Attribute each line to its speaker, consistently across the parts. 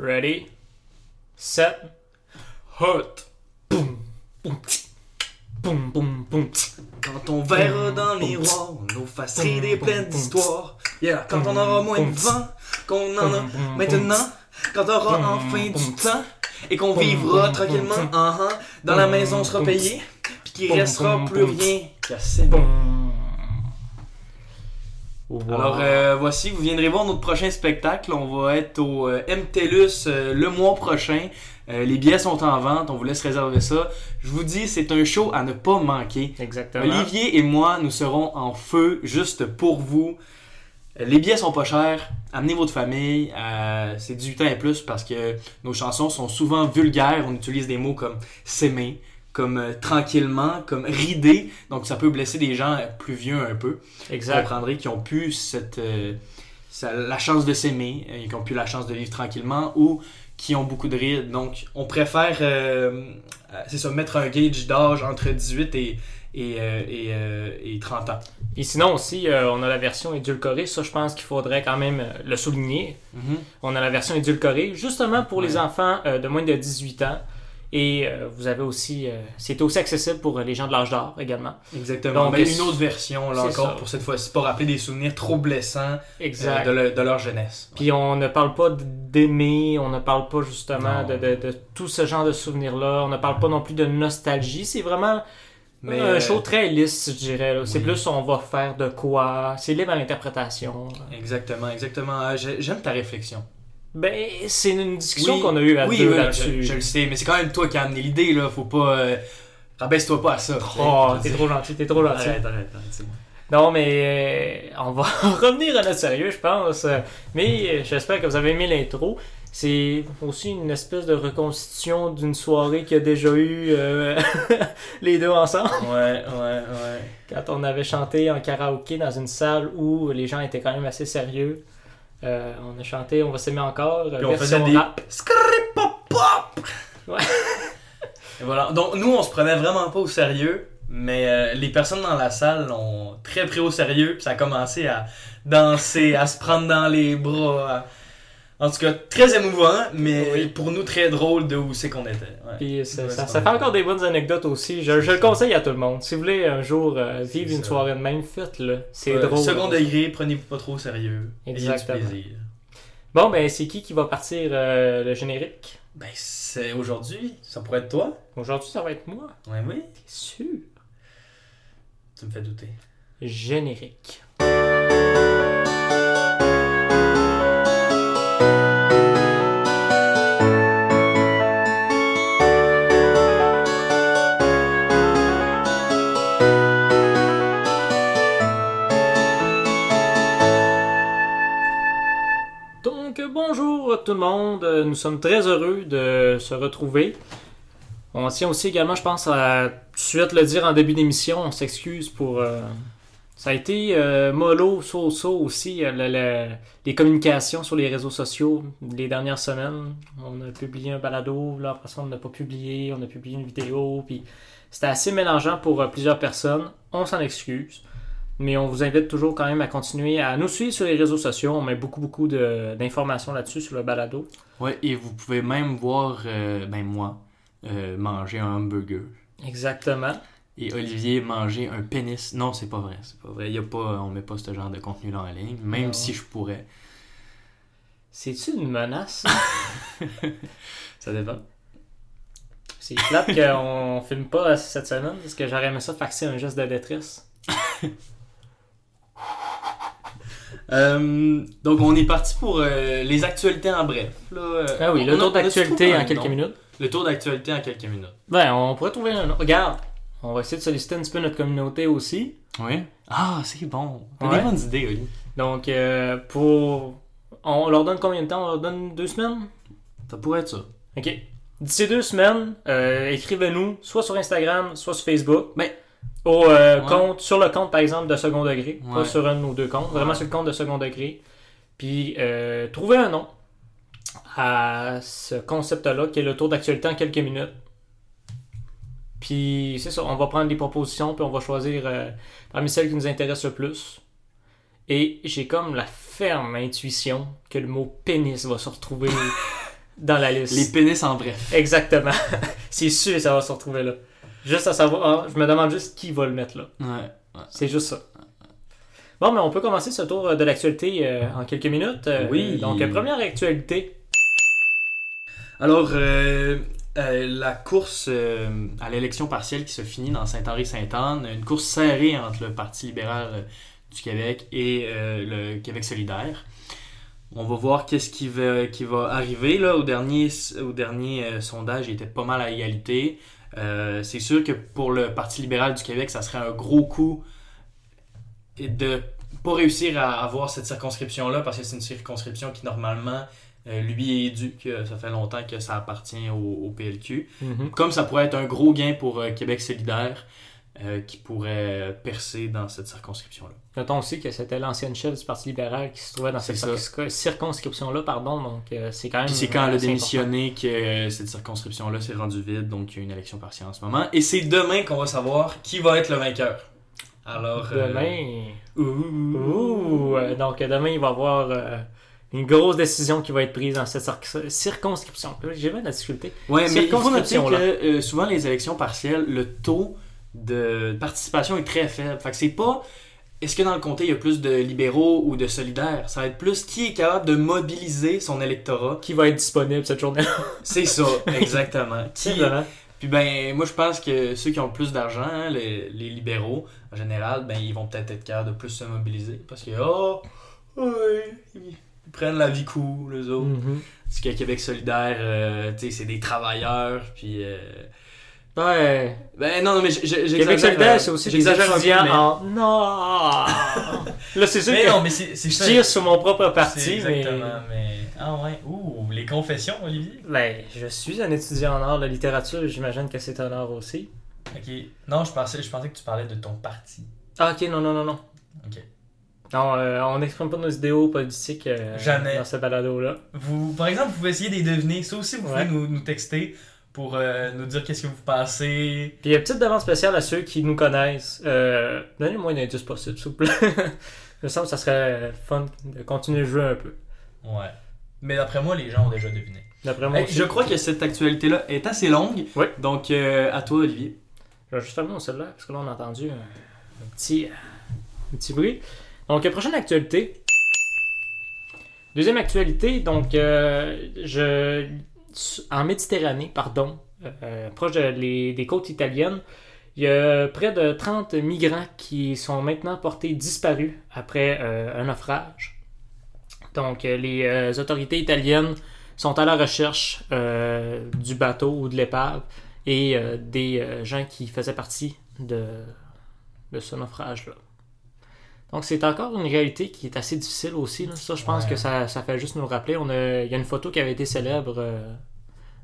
Speaker 1: Ready, set, hot. Boum, boum, boum, boum, boum.
Speaker 2: Quand on verra dans le miroir, nos faces ridées pleines d'histoires. Yeah, quand on aura moins de vent qu'on en a maintenant. Quand on aura enfin du temps et qu'on vivra tranquillement uh-huh, dans la maison sera payée. Puis qu'il restera plus rien qu'à Alors euh, voici, vous viendrez voir notre prochain spectacle. On va être au euh, MTLUS euh, le mois prochain. Les billets sont en vente, on vous laisse réserver ça. Je vous dis, c'est un show à ne pas manquer.
Speaker 1: Exactement.
Speaker 2: Olivier et moi, nous serons en feu juste pour vous. Les billets sont pas chers. Amenez votre famille. euh, c'est 18 ans et plus parce que nos chansons sont souvent vulgaires. On utilise des mots comme s'aimer, comme euh, tranquillement, comme rider. Donc ça peut blesser des gens euh, plus vieux un peu. Vous
Speaker 1: Exact.
Speaker 2: comprendrez qui ont pu cette, euh, ça- la chance de s'aimer, euh, qui ont pu la chance de vivre tranquillement ou qui ont beaucoup de rides. Donc, on préfère, c'est ça, mettre un gauge d'âge entre 18 et, et, euh, et, euh, et 30 ans.
Speaker 1: Puis sinon aussi, euh, on a la version édulcorée. Ça, je pense qu'il faudrait quand même le souligner. On a la version édulcorée, justement pour les enfants de moins de 18 ans. Et euh, vous avez aussi, euh, c'est aussi accessible pour les gens de l'âge d'or également.
Speaker 2: Exactement.
Speaker 1: Donc,
Speaker 2: Mais une autre version, là encore,
Speaker 1: ça.
Speaker 2: pour cette fois-ci, pour rappeler des souvenirs trop blessants euh,
Speaker 1: Exact.
Speaker 2: de, leur, de leur jeunesse.
Speaker 1: Puis on ne parle pas d'aimer, on ne parle pas justement de, de- de tout ce genre de souvenirs-là. On ne parle pas non plus de nostalgie. C'est vraiment
Speaker 2: Mais,
Speaker 1: un show très lisse, je dirais. C'est
Speaker 2: oui.
Speaker 1: plus on va faire de quoi. C'est libre à l'interprétation.
Speaker 2: Exactement, exactement. J'ai- J'aime ta réflexion.
Speaker 1: Ben, c'est une discussion
Speaker 2: Oui,
Speaker 1: qu'on a eue à
Speaker 2: oui,
Speaker 1: deux
Speaker 2: oui,
Speaker 1: là-dessus.
Speaker 2: je le sais, mais c'est quand même toi qui as amené l'idée, là. Faut pas. euh, Rabaisse-toi pas à ça.
Speaker 1: Oh, t'es trop gentil, t'es trop gentil.
Speaker 2: Arrête, arrête, arrête, c'est bon.
Speaker 1: Non, mais euh, on va revenir à notre sérieux, je pense. Mais euh, j'espère que vous avez aimé l'intro. C'est aussi une espèce de reconstitution d'une soirée qu'il y a déjà eu euh, les deux ensemble.
Speaker 2: Ouais, ouais, ouais.
Speaker 1: Quand on avait chanté en karaoké dans une salle où les gens étaient quand même assez sérieux. Euh, on a chanté On va s'aimer encore.
Speaker 2: Puis on faisait des
Speaker 1: rap.
Speaker 2: Scripopop!
Speaker 1: Ouais.
Speaker 2: Et voilà. Donc, nous, on se prenait vraiment pas au sérieux, mais euh, les personnes dans la salle l'ont très pris au sérieux, puis ça a commencé à danser, à se prendre dans les bras. En tout cas, très émouvant, mais
Speaker 1: Oui.
Speaker 2: pour nous, très drôle de où c'est qu'on était. Ouais.
Speaker 1: Puis ça,
Speaker 2: Ouais,
Speaker 1: ça- fait encore des bonnes anecdotes aussi. Je, je le conseille à tout le monde. Si vous voulez un jour euh, vivre une
Speaker 2: ça.
Speaker 1: soirée de même, faites-le. C'est
Speaker 2: Euh,
Speaker 1: drôle.
Speaker 2: Second degré, prenez-vous pas trop au sérieux. Du
Speaker 1: Exactement.
Speaker 2: plaisir.
Speaker 1: Bon, ben c'est qui qui va partir euh, le générique?
Speaker 2: Ben, c'est aujourd'hui. Ça pourrait être toi.
Speaker 1: Aujourd'hui, ça va être moi.
Speaker 2: Ouais, oui.
Speaker 1: T'es sûr?
Speaker 2: Tu me fais douter.
Speaker 1: Générique. Bonjour tout le monde. Euh, Nous sommes très heureux de se retrouver. On tient aussi également, je pense, à tout de suite le dire en début d'émission. On s'excuse pour. euh, ça a été euh, mollo, so, so aussi, euh, le- le- les communications sur les réseaux sociaux les dernières semaines. On a publié un balado, là, après ça, on n'a pas publié, on a publié une vidéo, puis c'était assez mélangeant pour plusieurs personnes. On s'en excuse. Mais on vous invite toujours quand même à continuer à nous suivre sur les réseaux sociaux. On met beaucoup, beaucoup d'informations là-dessus sur le balado.
Speaker 2: Ouais, et vous pouvez même voir, euh, ben moi, euh, manger un hamburger.
Speaker 1: Exactement.
Speaker 2: Et Olivier manger un pénis. Non, c'est pas vrai. C'est pas vrai. Y a pas, on met pas ce genre de contenu-là en ligne, même
Speaker 1: Non.
Speaker 2: si je pourrais.
Speaker 1: C'est-tu une menace?
Speaker 2: Ça dépend.
Speaker 1: C'est plate qu'on filme pas cette semaine parce que j'aurais aimé ça faxer un geste de détresse.
Speaker 2: Euh, donc, on est parti pour euh, les actualités en bref. Là,
Speaker 1: Ah oui,
Speaker 2: on
Speaker 1: le tour
Speaker 2: on
Speaker 1: d'actualité en quelques
Speaker 2: nom?
Speaker 1: minutes?
Speaker 2: Le tour d'actualité en quelques minutes.
Speaker 1: Ben, on pourrait trouver un. Regarde, on va essayer de solliciter un petit peu notre communauté aussi.
Speaker 2: Oui. Ah, c'est bon. T'as
Speaker 1: Ouais.
Speaker 2: des bonnes idées, Oli.
Speaker 1: Donc, euh, pour. On leur donne combien de temps? On leur donne deux semaines?
Speaker 2: Ça pourrait être ça.
Speaker 1: Ok. D'ici deux semaines, euh, écrivez-nous soit sur Instagram, soit sur Facebook.
Speaker 2: Mais-
Speaker 1: Au euh,
Speaker 2: Ouais.
Speaker 1: compte, sur le compte par exemple de second degré, pas sur un de nos deux comptes, vraiment sur le compte de second degré. Puis euh, trouvez un nom à ce concept-là qui est le tour d'actualité en quelques minutes. Puis c'est ça, on va prendre des propositions puis on va choisir euh, parmi celles qui nous intéressent le plus. Et j'ai comme la ferme intuition que le mot pénis va se retrouver dans la liste.
Speaker 2: Les pénis en bref.
Speaker 1: Exactement. c'est sûr ça va se retrouver là. Juste à savoir, ah, je me demande juste qui va le mettre là.
Speaker 2: Ouais.
Speaker 1: C'est juste ça. Bon, mais on peut commencer ce tour de l'actualité euh, en quelques minutes. Euh,
Speaker 2: Oui.
Speaker 1: Donc, euh, première actualité.
Speaker 2: Alors, euh, euh, la course euh, à l'élection partielle qui se finit dans Saint-Henri-Sainte-Anne, une course serrée entre le Parti libéral euh, du Québec et euh, le Québec solidaire. On va voir qu'est-ce qui va, qui va arriver. Là, au dernier, au dernier euh, sondage, il était pas mal à égalité. Euh, c'est sûr que pour le Parti libéral du Québec, ça serait un gros coup de pas réussir à avoir cette circonscription-là parce que c'est une circonscription qui normalement euh, lui est due, que ça fait longtemps que ça appartient au, au PLQ.
Speaker 1: Mhm.
Speaker 2: Comme ça pourrait être un gros gain pour euh, Québec solidaire euh, qui pourrait percer dans cette circonscription-là.
Speaker 1: Notons aussi que c'était l'ancienne chef du Parti libéral qui se trouvait dans cette circonscription-là, pardon. Donc, euh, c'est quand même.
Speaker 2: Puis c'est quand elle a démissionné que euh, cette circonscription-là s'est rendue vide, donc il y a une élection partielle en ce moment. Et c'est demain qu'on va savoir qui va être le vainqueur. Alors, euh,
Speaker 1: Demain.
Speaker 2: ouh.
Speaker 1: Ouh, donc demain, il va y avoir une grosse décision qui va être prise dans cette cir- circonscription. J'ai même de la difficulté.
Speaker 2: Ouais, mais il faut noter que souvent les élections partielles, le taux de participation est très faible. Fait que c'est pas est-ce que dans le comté il y a plus de libéraux ou de solidaires? Ça va être plus qui est capable de mobiliser son électorat.
Speaker 1: Qui va être disponible cette journée-là?
Speaker 2: C'est ça, exactement. Qui-. Puis ben, moi je pense que ceux qui ont le plus d'argent, hein, les, les libéraux, en général, ben ils vont peut-être être capables de plus se mobiliser. Parce que, oh, ouais, ils prennent la vie cool, les autres.
Speaker 1: Mhm.
Speaker 2: Parce que Québec solidaire, euh, tu sais, c'est des travailleurs, puis... euh,
Speaker 1: Ouais.
Speaker 2: Ben non, non, mais j'exagère.
Speaker 1: Québec
Speaker 2: euh,
Speaker 1: solidaire, c'est aussi des
Speaker 2: j'exagère un peu,
Speaker 1: étudiants
Speaker 2: mais-
Speaker 1: en... Non! Là, c'est sûr
Speaker 3: Mais
Speaker 1: que
Speaker 3: non, mais c'est
Speaker 1: je
Speaker 3: ça.
Speaker 1: tire sur mon propre parti, mais...
Speaker 3: Exactement, mais... Ah ouais. Ouh, les confessions, Olivier?
Speaker 1: Ben, je suis un étudiant en art de littérature, j'imagine que c'est un art aussi.
Speaker 3: Ok. Non, je pensais, je pensais que tu parlais de ton parti.
Speaker 1: Ah, ok, non, non, non, non.
Speaker 3: Ok.
Speaker 1: Non, euh, on n'exprime pas nos idéaux politiques euh,
Speaker 3: Jamais.
Speaker 1: dans ce balado-là.
Speaker 3: Vous, par exemple, vous pouvez essayer de les deviner. Ça aussi, vous
Speaker 1: Ouais.
Speaker 3: pouvez nous, nous texter pour euh, nous dire qu'est-ce que vous pensez.
Speaker 1: Puis, une petite demande spéciale à ceux qui nous connaissent. Euh, Donnez-moi un indice possible, s'il vous plaît. Il me semble que ça serait fun de continuer de jouer un peu.
Speaker 3: Ouais. Mais d'après moi, les gens ont déjà deviné.
Speaker 1: D'après moi
Speaker 2: Hey,
Speaker 1: aussi.
Speaker 2: je crois que cette actualité-là est assez longue.
Speaker 1: Ouais.
Speaker 2: Donc, euh, à toi, Olivier.
Speaker 1: Je vais juste fermer mon cellulaire parce que là, on a entendu un, un petit, un petit bruit. Donc, euh, prochaine actualité. Deuxième actualité, donc, euh, je, en Méditerranée, pardon, euh, proche de les- des côtes italiennes, il y a près de 30 migrants qui sont maintenant portés disparus après euh, un naufrage. Donc, euh, les autorités italiennes sont à la recherche du bateau ou de l'épave et des gens qui faisaient partie de, de ce naufrage-là. Donc c'est encore une réalité qui est assez difficile aussi. là. Ça, je pense
Speaker 3: Ouais.
Speaker 1: que ça, ça fait juste nous le rappeler. On a, il y a une photo qui avait été célèbre euh,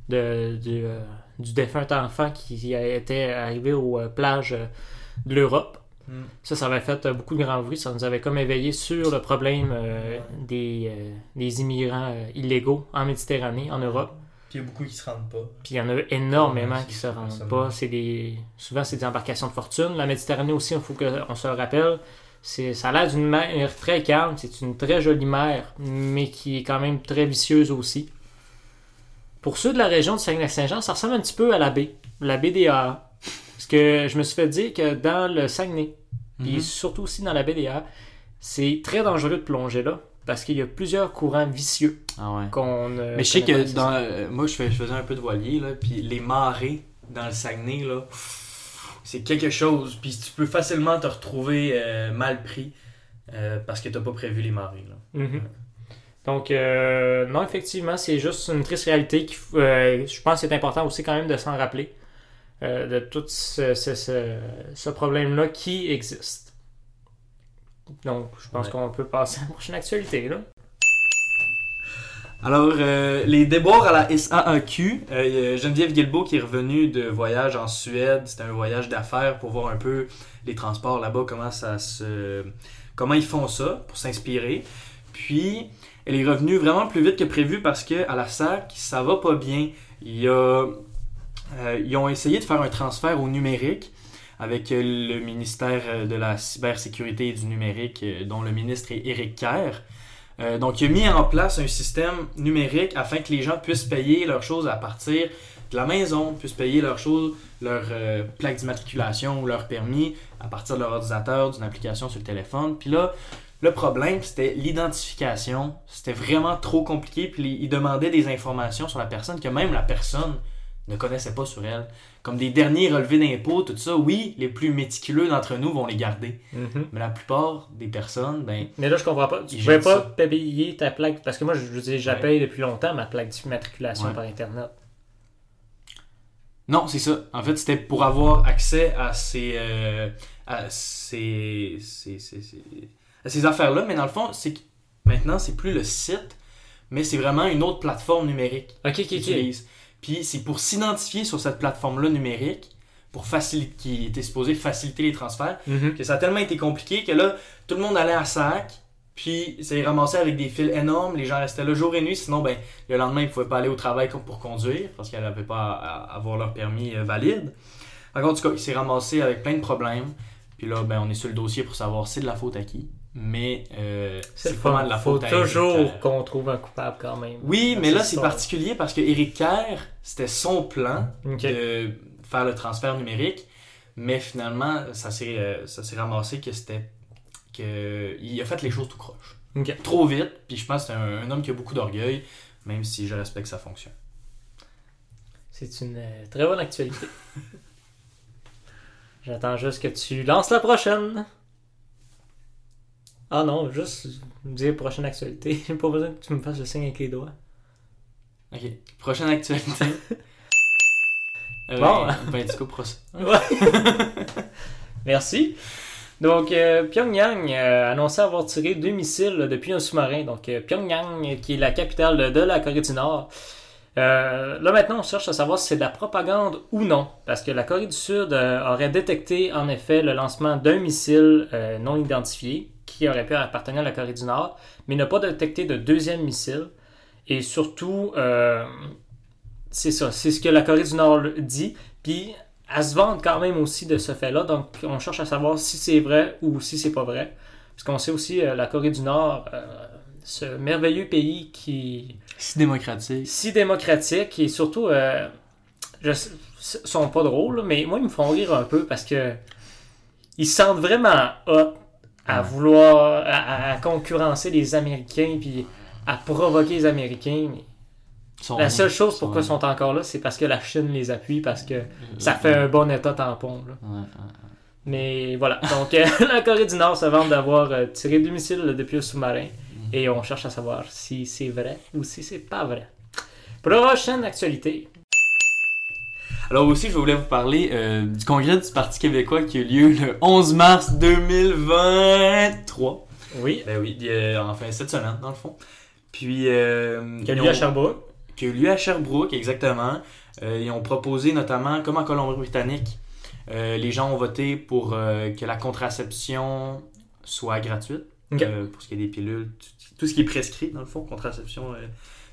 Speaker 1: de, du, euh, du défunt enfant qui été arrivé aux euh, plages euh, de l'Europe.
Speaker 3: Hmm.
Speaker 1: Ça, ça avait fait beaucoup de grand bruit. Ça nous avait comme éveillé sur le problème euh, des, euh, des immigrants illégaux en Méditerranée, en Europe.
Speaker 3: Puis il y a beaucoup qui se rendent pas.
Speaker 1: Puis il y en a énormément qui
Speaker 3: c'est
Speaker 1: se rendent pas. C'est des... Souvent, c'est des embarcations de fortune. La Méditerranée aussi, il faut qu'on se le rappelle. C'est... Ça a l'air d'une mer très calme. C'est une très jolie mer, mais qui est quand même très vicieuse aussi. Pour ceux de la région de Saguenay-Saint-Jean, ça ressemble un petit peu à la baie, la baie des. Parce que je me suis fait dire que dans le Saguenay, puis
Speaker 2: Mhm.
Speaker 1: surtout aussi dans la baie des c'est très dangereux de plonger là. Parce qu'il y a plusieurs courants vicieux
Speaker 2: Ah ouais.
Speaker 1: qu'on ne
Speaker 2: Mais je sais que dans, euh, moi, je, fais, je faisais un peu de voilier, là, puis les marées dans le Saguenay, là, c'est quelque chose. Puis tu peux facilement te retrouver euh, mal pris euh, parce que t'as pas prévu les marées. Là.
Speaker 1: Mhm. Donc, euh, non, effectivement, c'est juste une triste réalité. Qui, euh, je pense que c'est important aussi quand même de s'en rappeler euh, de tout ce, ce- ce- ce problème-là qui existe. Donc, je pense
Speaker 2: Ouais.
Speaker 1: qu'on peut passer à la prochaine actualité. Là.
Speaker 2: Alors, euh, les déboires à la SAAQ, Geneviève Guilbeault qui est revenue de voyage en Suède, c'était un voyage d'affaires pour voir un peu les transports là-bas, comment ça se, comment ils font ça, pour s'inspirer. Puis, elle est revenue vraiment plus vite que prévu parce que à la SAC, ça va pas bien. Y euh, ils ont essayé de faire un transfert au numérique avec euh, le ministère euh, de la cybersécurité et du numérique, dont le ministre est Éric Kerr. Donc, il a mis en place un système numérique afin que les gens puissent payer leurs choses à partir de la maison, puissent payer leurs choses, leur plaque d'immatriculation ou leur permis à partir de leur ordinateur, d'une application sur le téléphone. Puis là, le problème, c'était l'identification. C'était vraiment trop compliqué. Puis il demandait des informations sur la personne que même la personne ne connaissait pas sur elle. Comme des derniers relevés d'impôts, tout ça. Oui, les plus méticuleux d'entre nous vont les garder.
Speaker 1: Mhm.
Speaker 2: Mais la plupart des personnes, ben,
Speaker 1: Mais là, je comprends pas. Tu
Speaker 2: jettent
Speaker 1: pas payer ta plaque. Parce que moi, je je la
Speaker 2: Ouais.
Speaker 1: depuis longtemps, ma plaque d'immatriculation
Speaker 2: Ouais.
Speaker 1: par Internet.
Speaker 2: Non, c'est ça. En fait, c'était pour avoir accès à ces, euh, à ces, ces, ces- ces- à ces affaires-là. Mais dans le fond, c'est que maintenant, c'est plus le site, mais c'est vraiment une autre plateforme numérique
Speaker 1: Ok, ok,
Speaker 2: qu'ils utilisent. Puis c'est pour s'identifier sur cette plateforme-là numérique, pour faciliter, qui était supposé faciliter les transferts,
Speaker 1: Mhm.
Speaker 2: que ça a tellement été compliqué que là, tout le monde allait à sac, puis ça est ramassé avec des fils énormes, les gens restaient là jour et nuit, sinon ben, le lendemain, ils ne pouvaient pas aller au travail pour conduire, parce qu'ils n'avaient pas à, avoir leur permis euh, valide. Donc, en tout cas, il s'est ramassé avec plein de problèmes, puis là, ben, on est sur le dossier pour savoir c'est de la faute à qui, mais euh,
Speaker 1: C'est
Speaker 2: pas mal la
Speaker 1: Faut
Speaker 2: faute à Eric
Speaker 1: toujours qu'on trouve un coupable quand même.
Speaker 2: Oui, mais là, c'est particulier parce que Eric Kerr, c'était son plan
Speaker 1: Ok.
Speaker 2: de faire le transfert numérique, mais finalement, ça s'est euh, ça s'est ramassé que c'était que il a fait les choses tout croche. Trop vite, puis je pense que c'est un, un homme qui a beaucoup d'orgueil, même si je respecte sa fonction.
Speaker 1: C'est une euh, très bonne actualité. J'attends juste que tu lances la prochaine. Ah non, juste me dire prochaine actualité. J'ai pas besoin que tu me fasses le signe avec les doigts.
Speaker 2: Ok, prochaine actualité. Euh,
Speaker 1: Bon.
Speaker 2: ben, du coup.
Speaker 1: Merci. Donc, euh, Pyongyang euh, a annoncé avoir tiré deux missiles depuis un sous-marin. Donc, euh, Pyongyang, qui est la capitale de, de la Corée du Nord. Là, maintenant, on cherche à savoir si c'est de la propagande ou non. Parce que la Corée du Sud aurait détecté, en effet, le lancement d'un missile non identifié qui aurait pu appartenir à la Corée du Nord, mais n'a pas détecté de deuxième missile. Et surtout, euh, c'est ça, c'est ce que la Corée du Nord dit. Puis, elle se vante quand même aussi de ce fait-là. Donc, on cherche à savoir si c'est vrai ou si c'est pas vrai. Parce qu'on sait aussi, euh, la Corée du Nord, euh, ce merveilleux pays qui
Speaker 2: Si démocratique.
Speaker 1: si démocratique et surtout, euh, je sont pas drôles, mais moi, ils me font rire un peu parce que ils se sentent vraiment hot à
Speaker 2: Ouais.
Speaker 1: vouloir, à, concurrencer les Américains puis à provoquer les Américains.
Speaker 2: Sont-
Speaker 1: la seule chose pourquoi ils
Speaker 2: sont-
Speaker 1: sont encore là, c'est parce que la Chine les appuie, parce que ça fait un bon état tampon. là.
Speaker 2: Ouais, ouais.
Speaker 1: Mais voilà. Donc, euh, la Corée du Nord se vante d'avoir euh, tiré deux missiles depuis le sous-marin. Et on cherche à savoir si c'est vrai ou si c'est pas vrai. Prochaine actualité.
Speaker 2: Alors aussi, je voulais vous parler euh, du congrès du Parti québécois qui a eu lieu le 11 mars 2023.
Speaker 1: Oui.
Speaker 2: Ben oui, euh, enfin cette semaine, dans le fond. Puis... Euh,
Speaker 1: Qui a
Speaker 2: ils
Speaker 1: lieu à Sherbrooke.
Speaker 2: qui a eu lieu à Sherbrooke, exactement. Euh, ils ont proposé notamment, comme en Colombie-Britannique, euh, les gens ont voté pour euh, que la contraception soit gratuite.
Speaker 1: Ok.
Speaker 2: Euh, pour ce qui est des pilules, tout, tout ce qui est prescrit, dans le fond, contraception euh,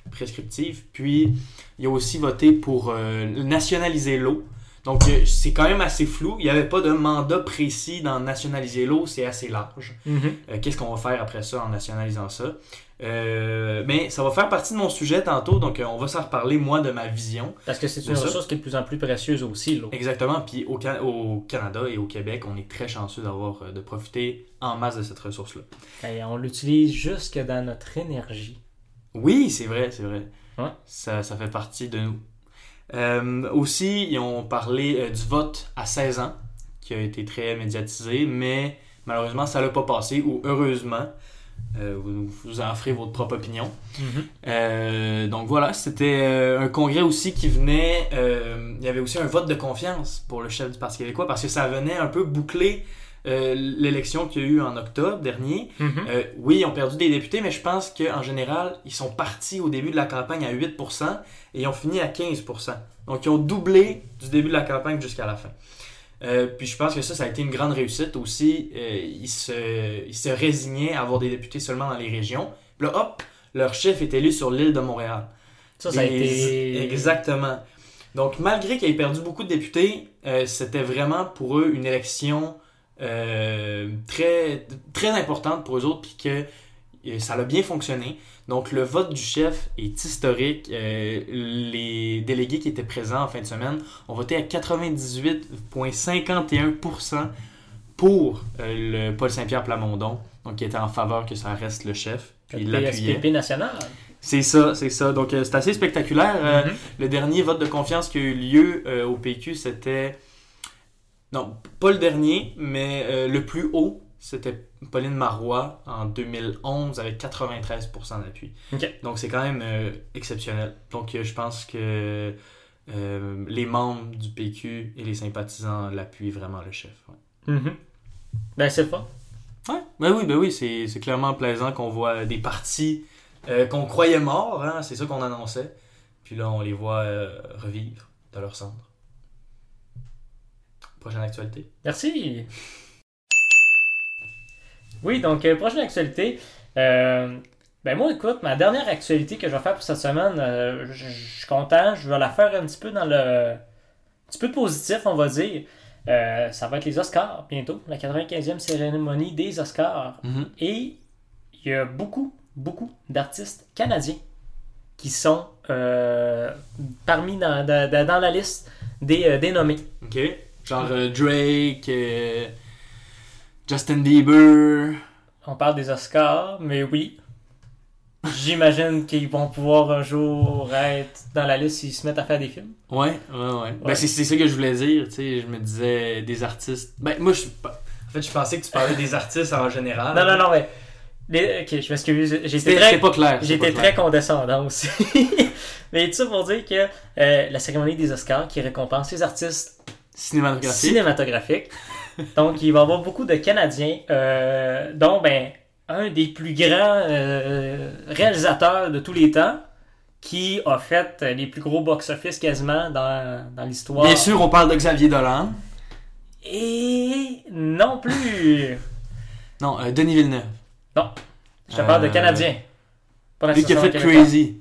Speaker 2: prescriptive. Puis, il a aussi voté pour euh, nationaliser l'eau. Donc, euh, c'est quand même assez flou. Il n'y avait pas de mandat précis dans nationaliser l'eau, c'est assez large. Euh, Qu'est-ce qu'on va faire après ça en nationalisant ça? Euh, mais ça va faire partie de mon sujet tantôt, donc on va s'en reparler, moi, de ma vision.
Speaker 1: Parce que c'est une
Speaker 2: ça.
Speaker 1: ressource qui est de plus en plus précieuse aussi, l'eau.
Speaker 2: Exactement, puis au, Can- au Canada et au Québec, on est très chanceux d'avoir de profiter en masse de cette ressource-là.
Speaker 1: Et on l'utilise jusque dans notre énergie.
Speaker 2: Oui, c'est vrai, c'est vrai.
Speaker 1: Ouais.
Speaker 2: Ça, ça fait partie de nous. Euh, aussi, ils ont parlé euh, du vote à 16 ans, qui a été très médiatisé, mais malheureusement, ça l'a pas passé, ou heureusement. Euh, vous, vous en ferez votre propre opinion. Euh, donc voilà, c'était un congrès aussi qui venait. il y avait aussi un vote de confiance pour le chef du Parti québécois parce que ça venait un peu boucler euh, l'élection qu'il y a eu en octobre dernier.
Speaker 1: Mhm.
Speaker 2: Euh, oui, ils ont perdu des députés, mais je pense qu'en général, ils sont partis au début de la campagne à 8% et ils ont fini à 15%. Donc ils ont doublé du début de la campagne jusqu'à la fin. Euh, puis je pense que ça, ça a été une grande réussite aussi. Ils, se, ils se résignaient à avoir des députés seulement dans les régions. Puis là, hop, leur chef est élu sur l'île de Montréal.
Speaker 1: Ça, ça a été.
Speaker 2: Exactement. Donc, malgré qu'ils aient perdu beaucoup de députés, c'était vraiment pour eux une élection euh, très, très importante pour eux autres, puis euh, ça a bien fonctionné. Donc, le vote du chef est historique. Euh, les délégués qui étaient présents en fin de semaine ont voté à 98,51% pour le Paul Saint-Pierre Plamondon, donc qui était en faveur que ça reste le chef. Puis il
Speaker 1: Le
Speaker 2: l'appuyait.
Speaker 1: National.
Speaker 2: C'est ça, c'est ça. Donc, c'est assez spectaculaire.
Speaker 1: Mhm.
Speaker 2: le dernier vote de confiance qui a eu lieu au PQ, c'était. Non, pas le dernier, mais euh, le plus haut, c'était Pauline Marois en 2011 avec 93% d'appui. Donc, c'est quand même euh, exceptionnel. Donc, euh, je pense que euh, les membres du PQ et les sympathisants l'appuient vraiment le chef. ouais.
Speaker 1: Mhm. Ben, c'est pas.
Speaker 2: Ouais, ben oui, ben oui, c'est c'est clairement plaisant qu'on voit des partis euh, qu'on croyait morts, hein, c'est ça qu'on annonçait. Puis là, on les voit revivre de leur cendre. Prochaine actualité.
Speaker 1: Merci. Oui, donc, euh, prochaine actualité. Euh, ben, moi, écoute, ma dernière actualité que je vais faire pour cette semaine, euh, je je suis content. Je vais la faire un petit peu dans le. Un petit peu positif, on va dire. Euh, ça va être les Oscars bientôt, la 95e cérémonie des Oscars. Et il y a beaucoup, beaucoup d'artistes canadiens qui sont parmi dans, dans- dans- dans la liste des, des nommés.
Speaker 2: Ok. Genre euh, Drake, euh, Justin Bieber.
Speaker 1: On parle des Oscars, mais oui. J'imagine qu'ils vont pouvoir un jour être dans la liste s'ils se mettent à faire des films.
Speaker 2: Ouais, ouais, ouais.
Speaker 1: Ouais.
Speaker 2: Ben, c'est c'est ça que je voulais dire, tu sais. Je me disais des artistes. Ben, moi, je suis pas.
Speaker 3: En fait, je pensais que tu parlais des artistes en général.
Speaker 1: Non, non, non, mais. les- Ok, je m'excuse.
Speaker 2: C'était
Speaker 1: très,
Speaker 2: pas clair.
Speaker 1: j'étais très
Speaker 2: clair.
Speaker 1: condescendant aussi. mais tout ça pour dire que euh, la cérémonie des Oscars qui récompense les artistes
Speaker 2: Cinématographique.
Speaker 1: cinématographique. Donc, il va y avoir beaucoup de Canadiens, euh, dont ben, un des plus grands euh, réalisateurs de tous les temps, qui a fait les plus gros box-office quasiment dans, dans l'histoire.
Speaker 2: Bien sûr, on parle de Xavier Dolan.
Speaker 1: Et non plus.
Speaker 2: Non, euh, Denis Villeneuve.
Speaker 1: Je te parle de
Speaker 2: Euh,
Speaker 1: Canadiens. Pas
Speaker 2: Lui qui a fait. Crazy.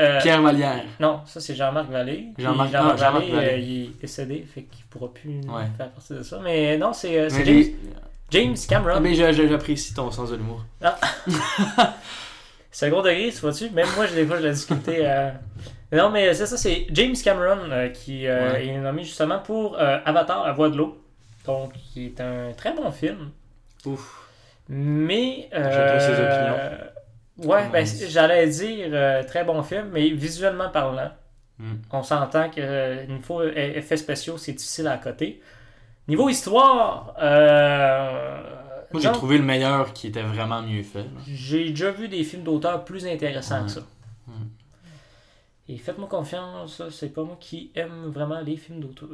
Speaker 1: Euh,
Speaker 2: Pierre Vallière.
Speaker 1: Non, ça c'est Jean-Marc Vallée.
Speaker 2: Jean-Marc-
Speaker 1: Jean-Marc
Speaker 2: ah, Jean-Marc
Speaker 1: Vallée,
Speaker 2: Vallée.
Speaker 1: euh, il est décédé, fait qu'il pourra plus
Speaker 2: Ouais.
Speaker 1: faire partie de ça. Mais non, c'est euh, c'est
Speaker 2: Mais
Speaker 1: James, James Cameron.
Speaker 2: Ah, mais je- je- j'apprécie ton sens de l'humour.
Speaker 1: Second degré, tu vois-tu? Même moi, des fois, j'ai la difficulté à... Non, mais c'est ça, c'est James Cameron euh, qui euh,
Speaker 2: Ouais.
Speaker 1: est nommé justement pour euh, Avatar, la voix de l'eau. Donc, qui est un très bon film.
Speaker 2: Ouf.
Speaker 1: Mais... euh,
Speaker 2: Chacun ses opinions.
Speaker 1: Ouais,
Speaker 2: on
Speaker 1: ben, j'allais dire euh, très bon film, mais visuellement parlant,
Speaker 2: Mm.
Speaker 1: on s'entend que euh, niveau e- effets spéciaux, c'est difficile à côté. Niveau histoire, euh,
Speaker 2: Moi, j'ai trouvé le meilleur qui était vraiment mieux fait.
Speaker 1: j'ai déjà vu des films d'auteur plus intéressants que ça.
Speaker 2: Mm.
Speaker 1: Et faites-moi confiance, c'est pas moi qui aime vraiment les films d'auteur.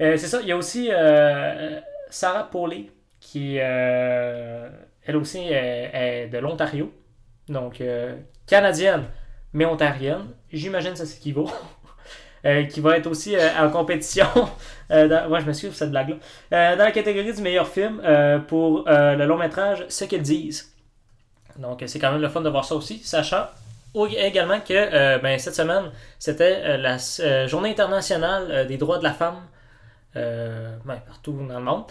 Speaker 1: Euh, c'est ça, il y a aussi euh, Sarah Paulet, qui elle aussi est, de l'Ontario, donc euh, canadienne, mais ontarienne. J'imagine ça s'équivaut. Euh, qui va être aussi euh, en compétition. euh, dans... Je m'excuse pour cette blague-là. Dans la catégorie du meilleur film pour le long métrage Ce qu'ils disent. Donc, c'est quand même le fun de voir ça aussi, sachant également que ben, cette semaine, c'était la Journée internationale des droits de la femme ben, partout dans le monde.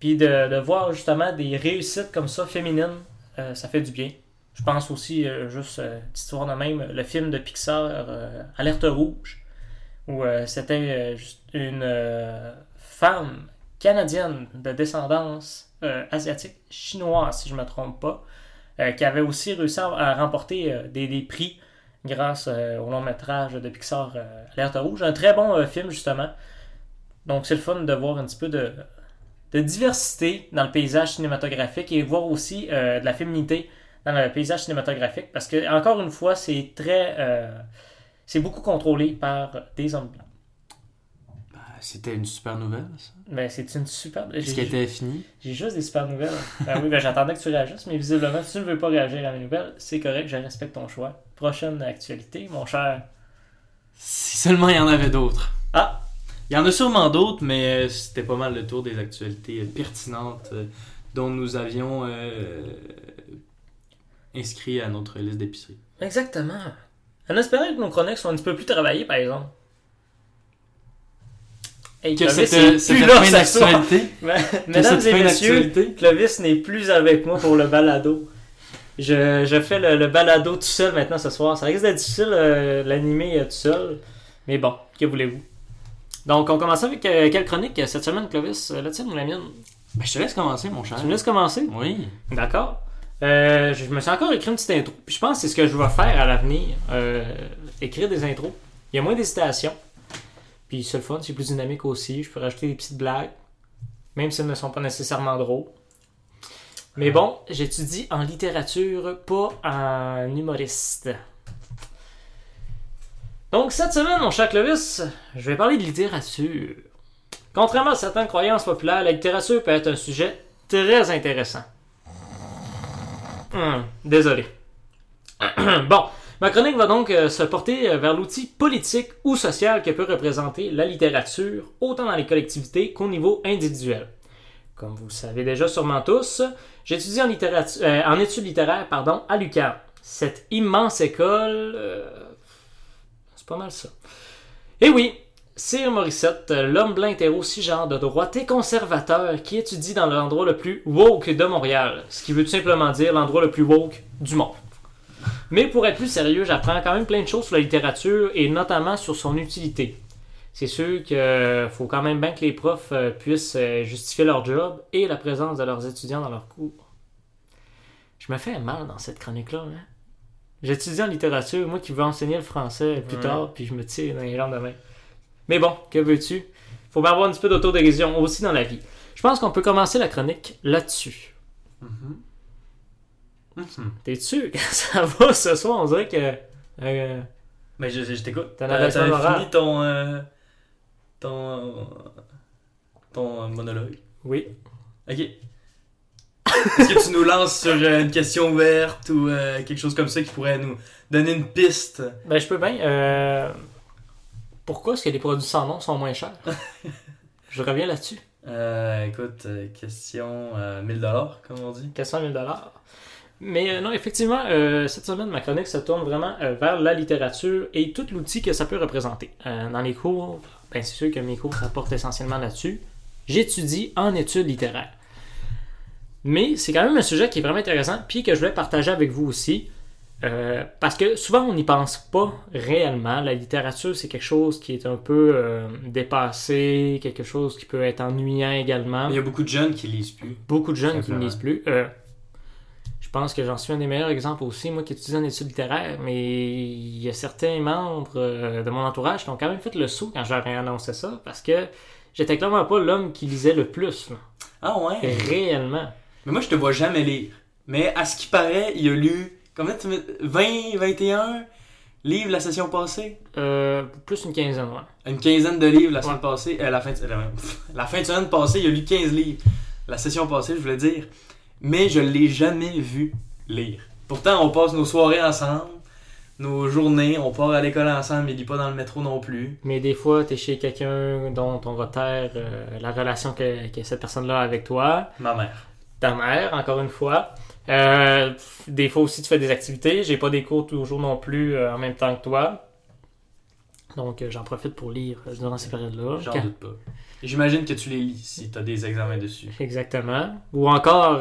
Speaker 1: Puis de, de voir justement des réussites comme ça, féminines, euh, ça fait du bien. Je pense aussi, euh, juste euh, histoire de même, le film de Pixar, euh, Alerte Rouge, où euh, c'était une femme canadienne de descendance asiatique, chinoise si je ne me trompe pas, qui avait aussi réussi à, remporter des, des prix grâce au long métrage de Pixar Alerte Rouge. Un très bon film justement. Donc c'est le fun de voir un petit peu de, de diversité dans le paysage cinématographique et voir aussi euh, de la féminité dans le paysage cinématographique parce que encore une fois c'est très euh, c'est beaucoup contrôlé par des hommes blancs.
Speaker 2: Ben, C'était une super nouvelle, ça.
Speaker 1: Ben, c'est une super.
Speaker 2: Ce qui
Speaker 1: J'ai
Speaker 2: était fini.
Speaker 1: j'ai juste des super nouvelles. Ben oui, ben j'attendais que tu réagisses, mais visiblement, si tu ne veux pas réagir à mes nouvelles, c'est correct, je respecte ton choix. Prochaine actualité, mon cher.
Speaker 2: Si seulement il y en avait d'autres.
Speaker 1: Ah!
Speaker 2: Il y en a sûrement d'autres, mais euh, c'était pas mal le tour des actualités euh, pertinentes euh, dont nous avions inscrit à notre liste d'épicerie.
Speaker 1: Exactement. En espérant que nos chroniques soient un petit peu plus travaillées, par exemple. Hey,
Speaker 2: Que
Speaker 1: Clovis, est plus là ce soir. Mais- Mesdames et messieurs. Clovis n'est plus avec moi pour le balado. Je, je fais le, le balado tout seul maintenant ce soir. Ça risque d'être difficile euh, l'animer tout seul. Mais bon, que voulez-vous? Donc, on commence avec euh, quelle chronique euh, cette semaine, Clovis? Euh, La tienne ou la mienne?
Speaker 2: Ben, je te laisse commencer, mon cher.
Speaker 1: Tu me laisses commencer?
Speaker 2: Oui.
Speaker 1: D'accord. Euh, je me suis encore écrit une petite intro. Puis je pense que c'est ce que je vais faire à l'avenir. euh, écrire des intros. Il y a moins d'hésitation. Puis c'est le fun, c'est plus dynamique aussi. Je peux rajouter des petites blagues. Même si elles ne sont pas nécessairement drôles. Mais bon, j'étudie en littérature, pas en humoriste. Donc cette semaine, mon cher Clovis, je vais parler de littérature. Contrairement à certaines croyances populaires, la littérature peut être un sujet très intéressant. Hum, désolé. bon, ma chronique va donc euh, se porter euh, vers l'outil politique ou social que peut représenter la littérature, autant dans les collectivités qu'au niveau individuel. Comme vous le savez déjà sûrement tous, j'étudie en, euh, en études littéraires pardon, à l'UQAM. Cette immense école... euh, pas mal ça. Et oui, Sir Morissette, l'homme blanc hétéro cisgenre de droite et conservateur qui étudie dans l'endroit le plus woke de Montréal, ce qui veut tout simplement dire l'endroit le plus woke du monde. Mais pour être plus sérieux, j'apprends quand même plein de choses sur la littérature et notamment sur son utilité. C'est sûr qu'il faut quand même bien que les profs euh, puissent euh, justifier leur job et la présence de leurs étudiants dans leurs cours. Je me fais mal dans cette chronique-là. Hein? J'étudie en littérature, moi qui veux enseigner le français plus
Speaker 2: Ouais.
Speaker 1: tard, puis je me tire dans les jambes de main. Mais bon, que veux-tu? Faut bien avoir un petit peu d'autodérision aussi dans la vie. Je pense qu'on peut commencer la chronique là-dessus.
Speaker 2: Mhm. Mhm.
Speaker 1: T'es sûr que ça va ce soir? On dirait que. euh,
Speaker 2: Ben, je, je t'écoute. T'avais
Speaker 1: morale.
Speaker 2: fini ton. euh, ton. euh, ton monologue?
Speaker 1: oui.
Speaker 2: Ok. Est-ce que tu nous lances sur euh, une question ouverte ou euh, quelque chose comme ça qui pourrait nous donner une piste?
Speaker 1: Ben, je peux bien. euh, Pourquoi est-ce que les produits sans nom sont moins chers? je reviens là-dessus.
Speaker 2: euh, Écoute, question euh, 1000$, comme on dit.
Speaker 1: 400 000 Mais non, effectivement, cette semaine, ma chronique se tourne vraiment vers la littérature et tout l'outil que ça peut représenter. Dans les cours, ben, c'est sûr que mes cours rapportent essentiellement là-dessus. J'étudie en études littéraires. Mais c'est quand même un sujet qui est vraiment intéressant, puis que je voulais partager avec vous aussi. Euh, parce que souvent, on n'y pense pas réellement. La littérature, c'est quelque chose qui est un peu euh, dépassé, quelque chose qui peut être ennuyant également
Speaker 2: Il y a beaucoup de jeunes qui lisent plus.
Speaker 1: beaucoup de jeunes qui ne lisent plus. Euh, je pense que j'en suis un des meilleurs exemples aussi, moi qui étudie en études littéraires, mais il y a certains membres de mon entourage qui ont quand même fait le saut quand j'ai annoncé ça, parce que j'étais clairement pas l'homme qui lisait le plus, là.
Speaker 2: Ah ouais?
Speaker 1: Réellement.
Speaker 2: Mais moi, je te vois jamais lire. Mais à ce qui paraît, il a lu. Combien tu me- 20, 21 livres la session passée?
Speaker 1: Euh, plus une quinzaine, ouais.
Speaker 2: Une quinzaine de livres la semaine
Speaker 1: Ouais.
Speaker 2: passée. euh, la, fin de, la, la fin de semaine passée, il a lu 15 livres. La session passée, je voulais dire. Mais je l'ai jamais vu lire. Pourtant, on passe nos soirées ensemble, nos journées, on part à l'école ensemble, il lit pas dans le métro non plus.
Speaker 1: Mais des fois, t'es chez quelqu'un dont on va taire euh, la relation que, que cette personne-là a avec toi.
Speaker 2: Ma mère.
Speaker 1: Ta mère, encore une fois. Euh, des fois aussi, tu fais des activités. J'ai pas des cours toujours non plus euh, en même temps que toi. Donc, euh, j'en profite pour lire durant ces périodes-là.
Speaker 2: J'en
Speaker 1: Quand-
Speaker 2: doute pas. J'imagine que tu les lis si t'as des examens dessus.
Speaker 1: Exactement. Ou encore,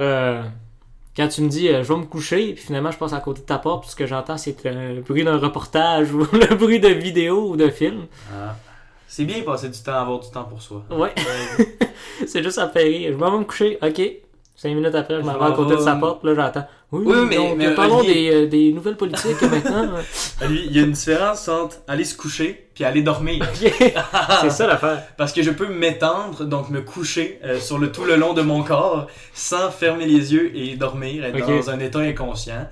Speaker 1: quand tu me dis je vais me coucher, puis finalement je passe à côté de ta porte, puis ce que j'entends c'est le bruit d'un reportage ou le bruit de vidéo ou de film.
Speaker 2: Ah. C'est bien passer du temps, avoir du temps pour soi.
Speaker 1: Ouais, c'est juste me fait rire. Je m'en vais me coucher, ok. Cinq minutes après, je m'en
Speaker 2: Je
Speaker 1: vais à côté de sa
Speaker 2: euh,
Speaker 1: porte, là j'entends. Oui,
Speaker 2: Oui, mais-
Speaker 1: donc,
Speaker 2: mais
Speaker 1: parlons
Speaker 2: Olivier-
Speaker 1: des, euh, des nouvelles politiques maintenant.
Speaker 2: Lui, il y a une différence entre aller se coucher puis aller dormir.
Speaker 1: C'est ça l'affaire.
Speaker 2: Parce que je peux m'étendre, donc me coucher euh, sur le tout le long de mon corps sans fermer les yeux et dormir, être dans un état inconscient.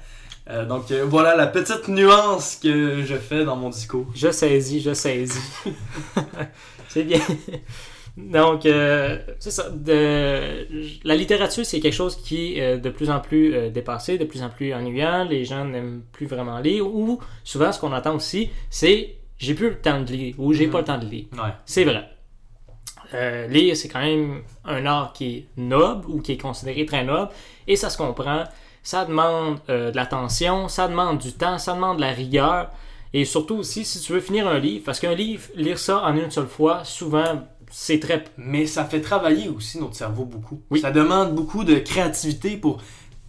Speaker 2: Euh, donc euh, voilà la petite nuance que je fais dans mon discours.
Speaker 1: Je saisis, je saisis. c'est bien. Donc, euh, c'est ça. De- la littérature, c'est quelque chose qui est euh, de plus en plus euh, dépassé, de plus en plus ennuyant. Les gens n'aiment plus vraiment lire. Ou souvent, ce qu'on entend aussi, c'est j'ai plus le temps de lire ou j'ai
Speaker 2: Mhm.
Speaker 1: pas le temps de lire.
Speaker 2: Ouais.
Speaker 1: C'est vrai. Euh, lire, c'est quand même un art qui est noble ou qui est considéré très noble. Et ça se comprend. Ça demande euh, de l'attention, ça demande du temps, ça demande de la rigueur. Et surtout aussi, si tu veux finir un livre, parce qu'un livre, lire ça en une seule fois, souvent, c'est très...
Speaker 2: Mais ça fait travailler aussi notre cerveau beaucoup.
Speaker 1: Oui.
Speaker 2: Ça demande beaucoup de créativité pour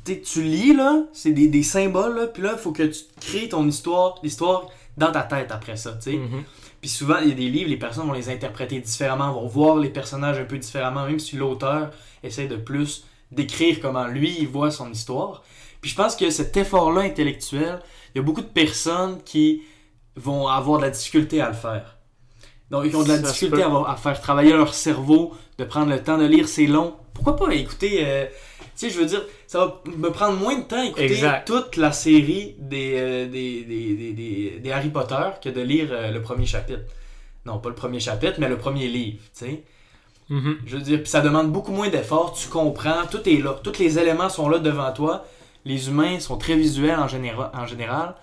Speaker 2: tu tu lis, là, c'est des, des symboles, là, puis là, il faut que tu crées ton histoire, l'histoire dans ta tête après ça, tu sais.
Speaker 1: Mhm.
Speaker 2: Puis souvent, il y a des livres, les personnes vont les interpréter différemment, vont voir les personnages un peu différemment, même si l'auteur essaie de plus décrire comment lui, il voit son histoire. Puis je pense que cet effort-là intellectuel, il y a beaucoup de personnes qui vont avoir de la difficulté à le faire. Donc, ils ont de la
Speaker 1: Ça
Speaker 2: difficulté à, faire travailler leur cerveau, de prendre le temps de lire, c'est long. Pourquoi pas écouter, euh, tu sais, je veux dire, ça va me prendre moins de temps à écouter
Speaker 1: Exact.
Speaker 2: toute la série des, euh, des, des, des, des- Harry Potter que de lire euh, le premier chapitre. Non, pas le premier chapitre, mais le premier livre, tu sais.
Speaker 1: Mhm.
Speaker 2: Je veux dire, puis ça demande beaucoup moins d'efforts, tu comprends, tout est là. Tous les éléments sont là devant toi. Les humains sont très visuels en, général en général.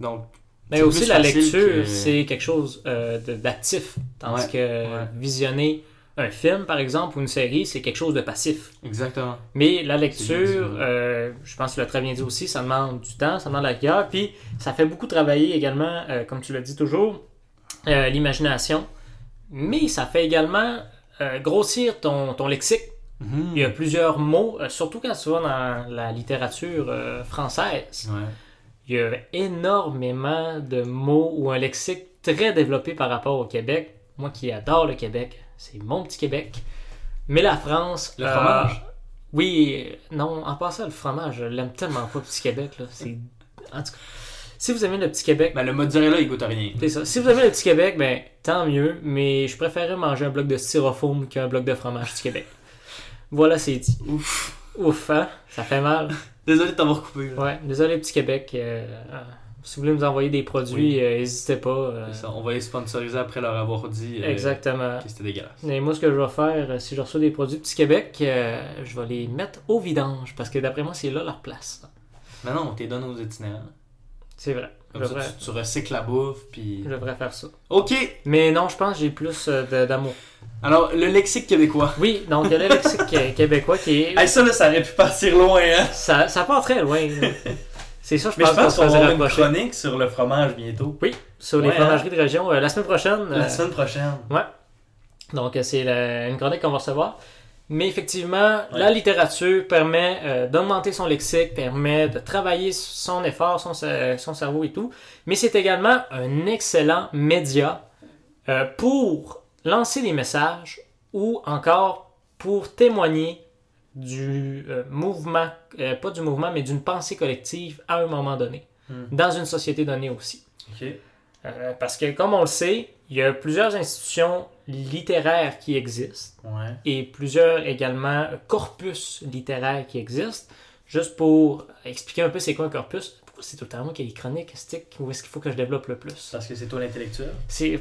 Speaker 2: Donc,
Speaker 1: Mais aussi, la lecture,
Speaker 2: que-
Speaker 1: c'est quelque chose euh, d'actif. Tandis
Speaker 2: Ouais,
Speaker 1: que
Speaker 2: ouais.
Speaker 1: visionner un film, par exemple, ou une série, c'est quelque chose de passif.
Speaker 2: Exactement.
Speaker 1: Mais la lecture, euh, je pense que tu l'as très bien dit aussi, ça demande du temps, ça demande la rigueur, puis ça fait beaucoup travailler également, euh, comme tu l'as dit toujours, l'imagination. Mais ça fait également grossir ton, ton lexique.
Speaker 2: Mhm.
Speaker 1: Il y a plusieurs mots, surtout quand tu vas dans la littérature française.
Speaker 2: Ouais.
Speaker 1: Il y a énormément de mots ou un lexique très développé par rapport au Québec. Moi qui adore le Québec, c'est mon petit Québec. Mais la France.
Speaker 2: Le
Speaker 1: euh,
Speaker 2: fromage?
Speaker 1: oui, non, en passant, le fromage, je l'aime tellement pas, le petit Québec. Là. C'est... En tout cas, si vous aimez le petit Québec,
Speaker 2: Ben, le mozzarella, il goûte à rien.
Speaker 1: c'est ça. Si vous aimez le petit Québec, ben tant mieux, mais je préférerais manger un bloc de styrofoam qu'un bloc de fromage du Québec. Voilà, c'est dit.
Speaker 2: Ouf.
Speaker 1: Ouf, hein? Ça fait mal.
Speaker 2: Désolé de t'avoir coupé. là.
Speaker 1: Ouais, désolé, petit Québec. euh, euh, si vous voulez nous envoyer des produits,
Speaker 2: Oui.
Speaker 1: euh, n'hésitez pas. euh,
Speaker 2: ça, on va les sponsoriser après leur avoir dit
Speaker 1: Exactement.
Speaker 2: que c'était dégueulasse.
Speaker 1: Et moi, ce que je vais faire, si je reçois des produits Petit Québec, je vais les mettre au vidange parce que d'après moi, c'est là leur place.
Speaker 2: Mais non, on t'es donne aux itinérants.
Speaker 1: C'est vrai.
Speaker 2: Comme ça, tu, tu recycles la bouffe, puis...
Speaker 1: je devrais faire ça.
Speaker 2: Ok!
Speaker 1: Mais non, je pense que j'ai plus euh, d'amour.
Speaker 2: Alors, le lexique québécois.
Speaker 1: Oui, donc il y a le lexique québécois qui est.
Speaker 2: Hey, ça, là, ça aurait pu partir loin, hein?
Speaker 1: Ça, ça part très loin. C'est ça, je
Speaker 2: Mais je
Speaker 1: pense qu'on
Speaker 2: pense
Speaker 1: se
Speaker 2: qu'on va avoir une chronique sur le fromage bientôt.
Speaker 1: Sur les
Speaker 2: Ouais,
Speaker 1: fromageries de région euh, la semaine prochaine.
Speaker 2: La
Speaker 1: euh,
Speaker 2: semaine prochaine.
Speaker 1: Donc, euh, c'est la- une chronique qu'on va recevoir. Mais effectivement,
Speaker 2: Ouais.
Speaker 1: la littérature permet euh, d'augmenter son lexique, permet de travailler son effort, son, son cerveau et tout. Mais c'est également un excellent média euh, pour lancer des messages ou encore pour témoigner du euh, mouvement, pas du mouvement, mais d'une pensée collective à un moment donné,
Speaker 2: Hmm.
Speaker 1: dans une société donnée aussi.
Speaker 2: Ok.
Speaker 1: Euh, parce que, comme on le sait, il y a plusieurs institutions littéraires qui existent
Speaker 2: Ouais.
Speaker 1: et plusieurs également corpus littéraires qui existent. Juste pour expliquer un peu c'est quoi un corpus, pourquoi c'est tout le temps moi qui ai les chroniques, stick, où est-ce qu'il faut que je développe le plus?
Speaker 2: Parce que c'est toi l'intellectuel.
Speaker 1: C'est.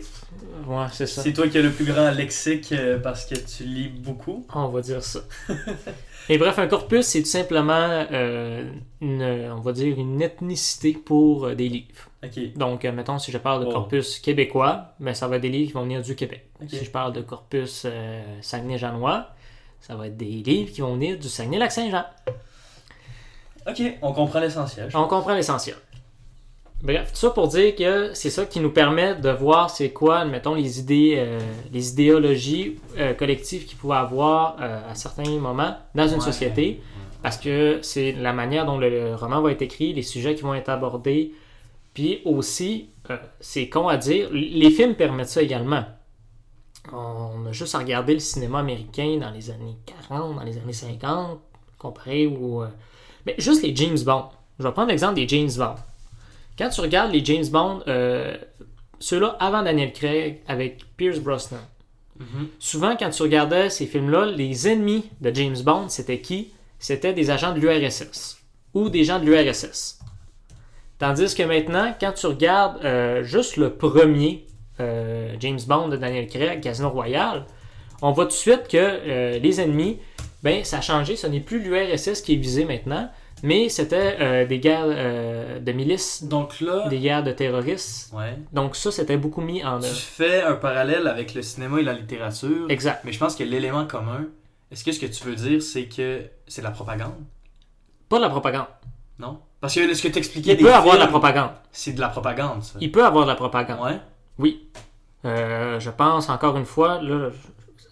Speaker 1: Ouais, c'est ça.
Speaker 2: C'est toi qui as le plus grand lexique euh, parce que tu lis beaucoup.
Speaker 1: On va dire ça. Et bref, un corpus, c'est tout simplement euh, une, on va dire, une ethnicité pour euh, des livres. Donc, euh, mettons, si je parle de
Speaker 2: Wow.
Speaker 1: corpus québécois, ben, ça va être des livres qui vont venir du Québec. Si je parle de corpus euh, Saguenay-Janois, ça va être des livres qui vont venir du Saguenay-Lac-Saint-Jean.
Speaker 2: Ok, on comprend l'essentiel.
Speaker 1: On comprend l'essentiel. Bref, tout ça pour dire que c'est ça qui nous permet de voir c'est quoi, mettons, les idées, euh, les idéologies euh, collectives qu'il pouvait avoir à certains moments dans une
Speaker 2: Ouais.
Speaker 1: société. Parce que c'est la manière dont le roman va être écrit, les sujets qui vont être abordés. Puis aussi, euh, c'est con à dire, les films permettent ça également. On a juste à regarder le cinéma américain dans les années 40, dans les années 50, comparé au... euh, Mais juste les James Bond. Je vais prendre l'exemple des James Bond. Quand tu regardes les James Bond, euh, ceux-là avant Daniel Craig, avec Pierce Brosnan,
Speaker 2: Mhm.
Speaker 1: souvent quand tu regardais ces films-là, les ennemis de James Bond, c'était qui? C'était des agents de l'URSS ou des gens de l'URSS. Tandis que maintenant, quand tu regardes euh, juste le premier euh, James Bond de Daniel Craig, Casino Royale, on voit tout de suite que euh, les ennemis, ben ça a changé, ce n'est plus l'URSS qui est visé maintenant, mais c'était des guerres de milices,
Speaker 2: Donc là,
Speaker 1: des guerres de terroristes.
Speaker 2: ouais.
Speaker 1: Donc ça, c'était beaucoup mis en
Speaker 2: tu
Speaker 1: œuvre.
Speaker 2: fais un parallèle avec le cinéma et la littérature.
Speaker 1: Exact.
Speaker 2: Mais je pense que l'élément commun, est-ce que ce que tu veux dire, c'est que c'est de la propagande?
Speaker 1: Pas de la propagande.
Speaker 2: Non? Parce que ce que tu expliquais
Speaker 1: Il
Speaker 2: des
Speaker 1: peut avoir de la propagande.
Speaker 2: c'est de la propagande, ça.
Speaker 1: Il peut avoir de la propagande.
Speaker 2: Ouais.
Speaker 1: Oui. Euh, je pense encore une fois, là,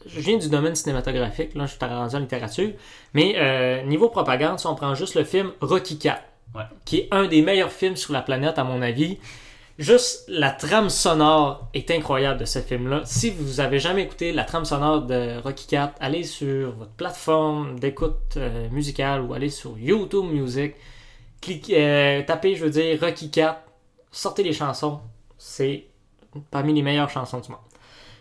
Speaker 1: je viens du domaine cinématographique, là, je suis rendu en littérature, mais euh, niveau propagande, si on prend juste le film Rocky IV,
Speaker 2: Ouais.
Speaker 1: qui est un des meilleurs films sur la planète, à mon avis, juste la trame sonore est incroyable de ce film-là. Si vous avez jamais écouté la trame sonore de Rocky IV, allez sur votre plateforme d'écoute euh, musicale ou allez sur YouTube Music, cliquez, euh, tapez, je veux dire, Rocky IV, sortez les chansons, c'est parmi les meilleures chansons du monde.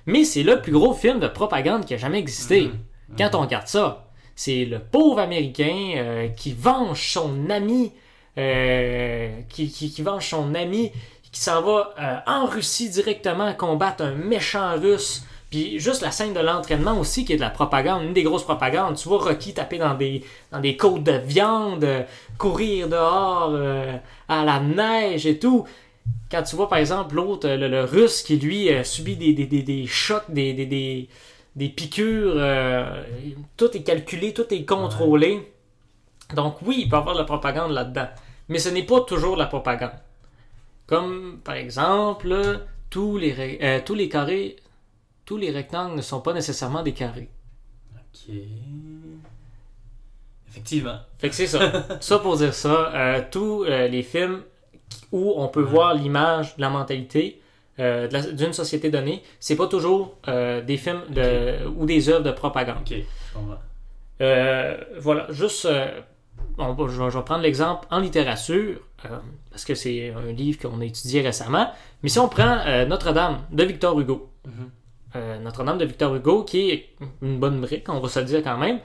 Speaker 1: Mais c'est le plus gros film de propagande qui a jamais existé.
Speaker 2: Mhm.
Speaker 1: Quand on regarde ça, c'est le pauvre Américain euh, qui venge son ami, euh, qui, qui, qui venge son ami, qui s'en va euh, en Russie directement combattre un méchant russe. Puis juste la scène de l'entraînement aussi, qui est de la propagande, une des grosses propagandes. Tu vois Rocky taper dans des, dans côtes de viande, euh, courir dehors euh, à la neige et tout. Quand tu vois par exemple l'autre, euh, le, russe qui lui subit des, des, des, des chocs, des, piqûres, tout est calculé, tout est contrôlé. Donc oui, il peut y avoir de la propagande là-dedans. Mais ce n'est pas toujours de la propagande. Comme par exemple, tous les carrés, tous les rectangles ne sont pas nécessairement des carrés.
Speaker 2: Ok. Effectivement.
Speaker 1: Fait que c'est ça. ça pour dire ça, euh, tous euh, les films où on peut voir l'image de la mentalité euh, d'une société donnée, c'est pas toujours des films de, ou des œuvres de propagande.
Speaker 2: Ok,
Speaker 1: voilà, juste, on je, vais, prendre l'exemple en littérature, parce que c'est un livre qu'on a étudié récemment. Mais si on prend Notre-Dame de Victor Hugo,
Speaker 2: Mhm.
Speaker 1: euh, Notre-Dame de Victor Hugo, qui est une bonne brique, on va se le dire quand même,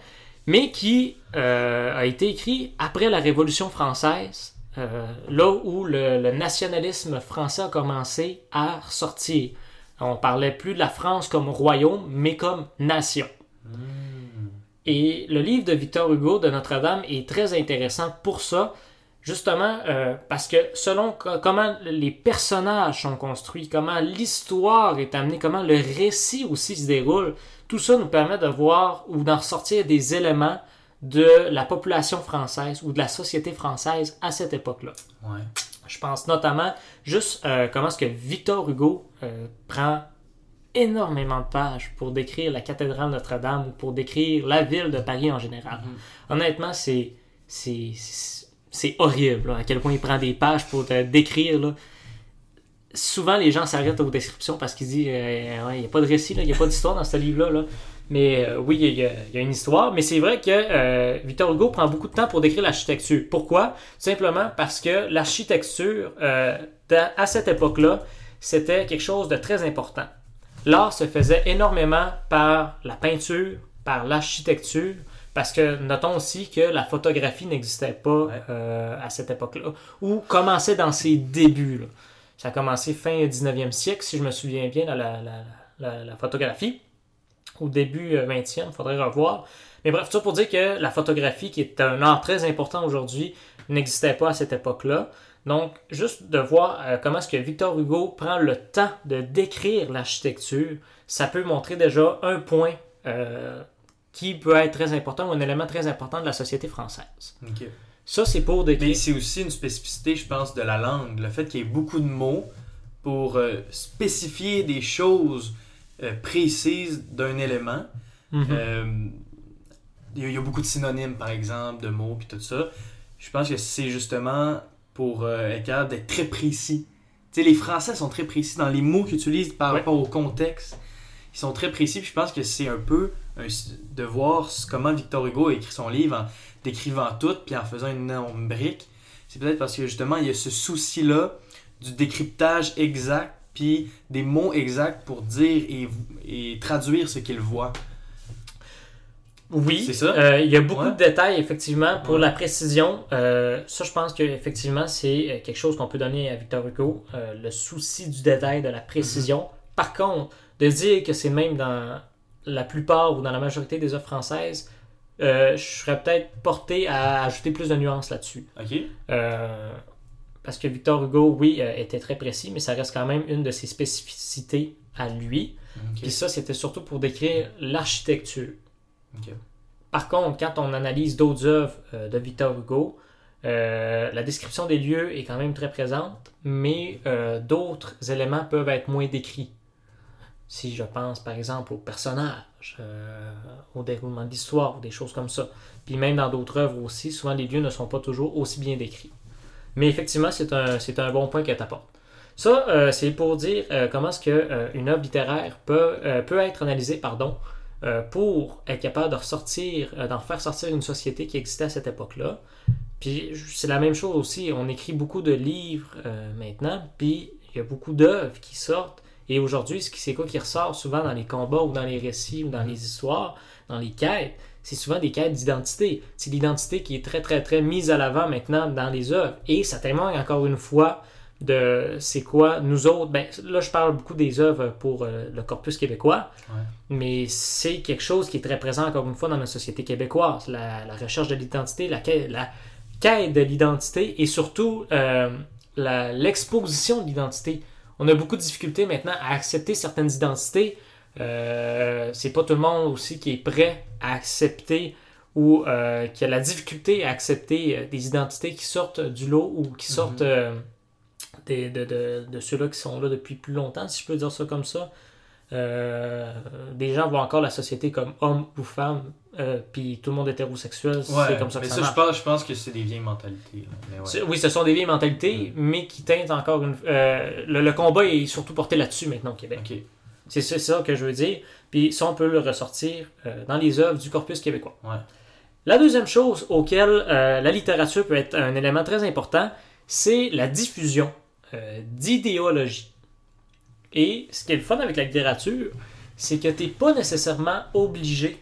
Speaker 1: mais qui euh, a été écrit après la Révolution française, euh, là où le, le nationalisme français a commencé à ressortir. On parlait plus de la France comme royaume, mais comme nation.
Speaker 2: Hmm.
Speaker 1: Et le livre de Victor Hugo de Notre-Dame est très intéressant pour ça, justement euh, parce que selon co- comment les personnages sont construits, comment l'histoire est amenée, comment le récit aussi se déroule, tout ça nous permet de voir ou d'en ressortir des éléments de la population française ou de la société française à cette époque-là.
Speaker 2: Ouais.
Speaker 1: Je pense notamment juste euh, comment est-ce que Victor Hugo euh, prend énormément de pages pour décrire la cathédrale Notre-Dame ou pour décrire la ville de Paris en général. Honnêtement, c'est c'est c'est- c'est horrible à quel point il prend des pages pour décrire. Souvent, les gens s'arrêtent aux descriptions parce qu'ils disent euh, il n'y a pas de récit, il n'y a pas d'histoire dans ce livre-là. là. Mais euh, oui, il y, a- une histoire. Mais c'est vrai que euh, Victor Hugo prend beaucoup de temps pour décrire l'architecture. Pourquoi? Simplement parce que l'architecture, à cette époque-là, c'était quelque chose de très important. L'art se faisait énormément par la peinture, par l'architecture, parce que notons aussi que la photographie n'existait pas
Speaker 2: Ouais.
Speaker 1: euh, à cette époque-là, ou commençait dans ses débuts. là. Ça a commencé fin 19e siècle, si je me souviens bien, dans la, la- la- la photographie. Au début euh, 20e, il faudrait revoir. Mais bref, tout ça pour dire que la photographie, qui est un art très important aujourd'hui, n'existait pas à cette époque-là. Donc, juste de voir euh, comment est-ce que Victor Hugo prend le temps de décrire l'architecture, ça peut montrer déjà un point euh, qui peut être très important ou un élément très important de la société française. Ça, c'est pour
Speaker 2: Mais
Speaker 1: décrire.
Speaker 2: c'est aussi une spécificité, je pense, de la langue. Le fait qu'il y ait beaucoup de mots pour euh, spécifier des choses euh, précises d'un élément.
Speaker 1: Mhm.
Speaker 2: Euh, Il y, a- beaucoup de synonymes, par exemple, de mots, puis tout ça. Je pense que c'est justement pour être capable d'être très précis. Tu sais, les Français sont très précis dans les mots qu'ils utilisent par
Speaker 1: Ouais.
Speaker 2: rapport au contexte. Ils sont très précis, puis je pense que c'est un peu de voir comment Victor Hugo a écrit son livre en décrivant tout, puis en faisant une énorme brique. C'est peut-être parce que justement, il y a ce souci-là du décryptage exact, puis des mots exacts pour dire et, et traduire ce qu'il voit.
Speaker 1: Oui? Euh, il y a beaucoup
Speaker 2: Ouais.
Speaker 1: de détails, effectivement, pour
Speaker 2: Ouais.
Speaker 1: la précision. Euh, ça, je pense qu'effectivement, c'est euh, quelque chose qu'on peut donner à Victor Hugo, euh, le souci du détail, de la précision.
Speaker 2: Mm-hmm.
Speaker 1: Par contre, de dire que c'est même dans la plupart ou dans la majorité des œuvres françaises, euh, je serais peut-être porté à ajouter plus de nuances là-dessus.
Speaker 2: Ok?
Speaker 1: Euh, parce que Victor Hugo, oui, euh, était très précis, mais ça reste quand même une de ses spécificités à lui.
Speaker 2: Ok.
Speaker 1: Puis ça, c'était surtout pour décrire l'architecture. Par contre, quand on analyse d'autres œuvres de Victor Hugo, la description des lieux est quand même très présente, mais d'autres éléments peuvent être moins décrits. Si je pense par exemple aux personnages, euh, au déroulement de l'histoire, des choses comme ça. Puis même dans d'autres œuvres aussi, souvent les lieux ne sont pas toujours aussi bien décrits. Mais effectivement, c'est un, c'est un bon point que tu apportes. Ça, euh, c'est pour dire euh, comment est-ce qu'une œuvre littéraire peut, peut être analysée pardon, pour être capable de ressortir, d'en faire sortir une société qui existait à cette époque-là. Puis c'est la même chose aussi, on écrit beaucoup de livres maintenant, puis il y a beaucoup d'œuvres qui sortent. Et aujourd'hui, c'est quoi qui ressort souvent dans les combats ou dans les récits ou dans les histoires, dans les quêtes, c'est souvent des quêtes d'identité. C'est l'identité qui est très très très mise à l'avant maintenant dans les œuvres. Et ça témoigne encore une fois de c'est quoi nous autres. Ben, là, je parle beaucoup des œuvres pour euh, le corpus québécois,
Speaker 2: Ouais.
Speaker 1: mais c'est quelque chose qui est très présent encore une fois dans la société québécoise. La, la recherche de l'identité, la quête, la quête de l'identité et surtout euh, l'exposition de l'identité. On a beaucoup de difficultés maintenant à accepter certaines identités. Euh, c'est pas tout le monde aussi qui est prêt à accepter ou euh, qui a la difficulté à accepter euh, des identités qui sortent du lot ou qui sortent euh, des- de, de- de ceux-là qui sont là depuis plus longtemps, si je peux dire ça comme ça. Euh, des gens voient encore la société comme homme ou femme, euh, puis tout le monde est hétérosexuel, c'est comme ça que
Speaker 2: mais
Speaker 1: ça,
Speaker 2: ça, je pense, je pense que c'est des vieilles mentalités. Mais ouais.
Speaker 1: Oui, ce sont des vieilles mentalités, mais qui teintent encore une. euh, le, le combat est surtout porté là-dessus maintenant au Québec. C'est ça, que je veux dire. Puis ça, on peut le ressortir euh, dans les œuvres du corpus québécois.
Speaker 2: Ouais.
Speaker 1: La deuxième chose auquel euh, la littérature peut être un élément très important, c'est la diffusion d'idéologie. Et ce qui est le fun avec la littérature, c'est que tu n'es pas nécessairement obligé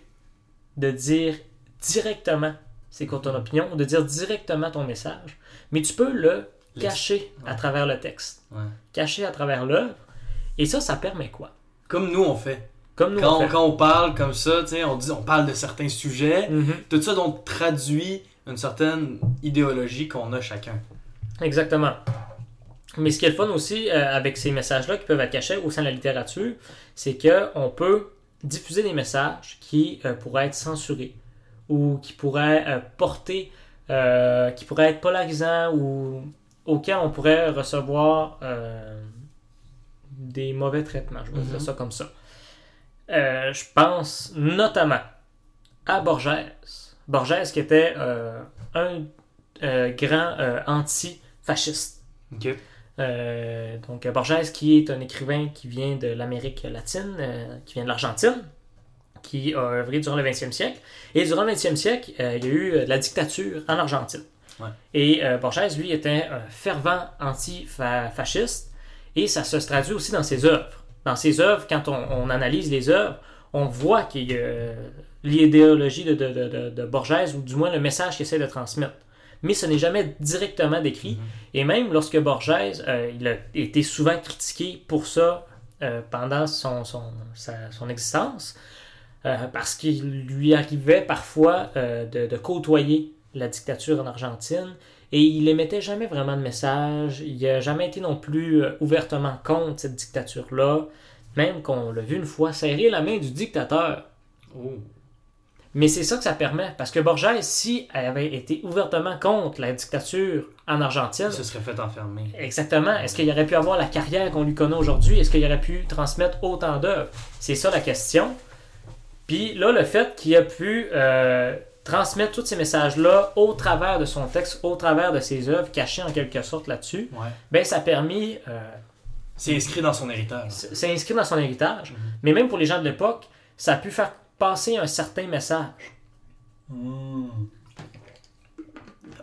Speaker 1: de dire directement c'est quoi ton opinion, ou de dire directement ton message, mais tu peux le cacher à travers le texte,
Speaker 2: Ouais.
Speaker 1: cacher à travers l'œuvre. Et ça, ça permet quoi?
Speaker 2: Comme nous, on fait.
Speaker 1: Comme nous,
Speaker 2: Quand
Speaker 1: on fait.
Speaker 2: quand on parle comme ça, on, dit, on parle de certains sujets.
Speaker 1: Mhm.
Speaker 2: Tout ça donc traduit une certaine idéologie qu'on a chacun.
Speaker 1: Exactement. Mais ce qui est le fun aussi euh, avec ces messages-là qui peuvent être cachés au sein de la littérature, c'est qu'on peut diffuser des messages qui euh, pourraient être censurés ou qui pourraient euh, porter, euh, qui pourraient être polarisants ou auxquels on pourrait recevoir des mauvais traitements. Je vais
Speaker 2: Mhm.
Speaker 1: dire ça comme ça. Je pense notamment à Borges. Borges qui était un grand anti-fasciste. Euh, donc Borges qui est un écrivain qui vient de l'Amérique latine, euh, qui vient de l'Argentine, qui a œuvré durant le 20e siècle. Et durant le 20e siècle, euh, il y a eu euh, de la dictature en Argentine.
Speaker 2: Ouais.
Speaker 1: Et euh, Borges, lui, était un fervent anti-fasciste. Et ça se traduit aussi dans ses œuvres. Dans ses œuvres, quand on, on analyse les œuvres, on voit qu'il y a l'idéologie de, de, de, de- de Borges, ou du moins le message qu'il essaie de transmettre. Mais ce n'est jamais directement décrit. Et même lorsque Borges, euh, il a été souvent critiqué pour ça euh, pendant son, son, sa- son existence, euh, parce qu'il lui arrivait parfois de, de côtoyer la dictature en Argentine, et il émettait jamais vraiment de message, il n'a jamais été non plus ouvertement contre cette dictature-là, même qu'on l'a vu une fois serrer la main du dictateur.
Speaker 2: Oh.
Speaker 1: Mais c'est ça que ça permet, parce que Borges, si elle avait été ouvertement contre la dictature en Argentine,
Speaker 2: Il se serait fait enfermer.
Speaker 1: Exactement. Est-ce qu'il aurait pu avoir la carrière qu'on lui connaît aujourd'hui? Est-ce qu'il aurait pu transmettre autant d'œuvres? C'est ça la question. Puis là, le fait qu'il a pu euh, transmettre tous ces messages-là au travers de son texte, au travers de ses œuvres, cachées en quelque sorte là-dessus,
Speaker 2: Ouais.
Speaker 1: ben ça a permis, euh,
Speaker 2: C'est inscrit dans son héritage.
Speaker 1: c'est inscrit dans son héritage,
Speaker 2: Mhm.
Speaker 1: mais même pour les gens de l'époque, ça a pu faire passer un certain message.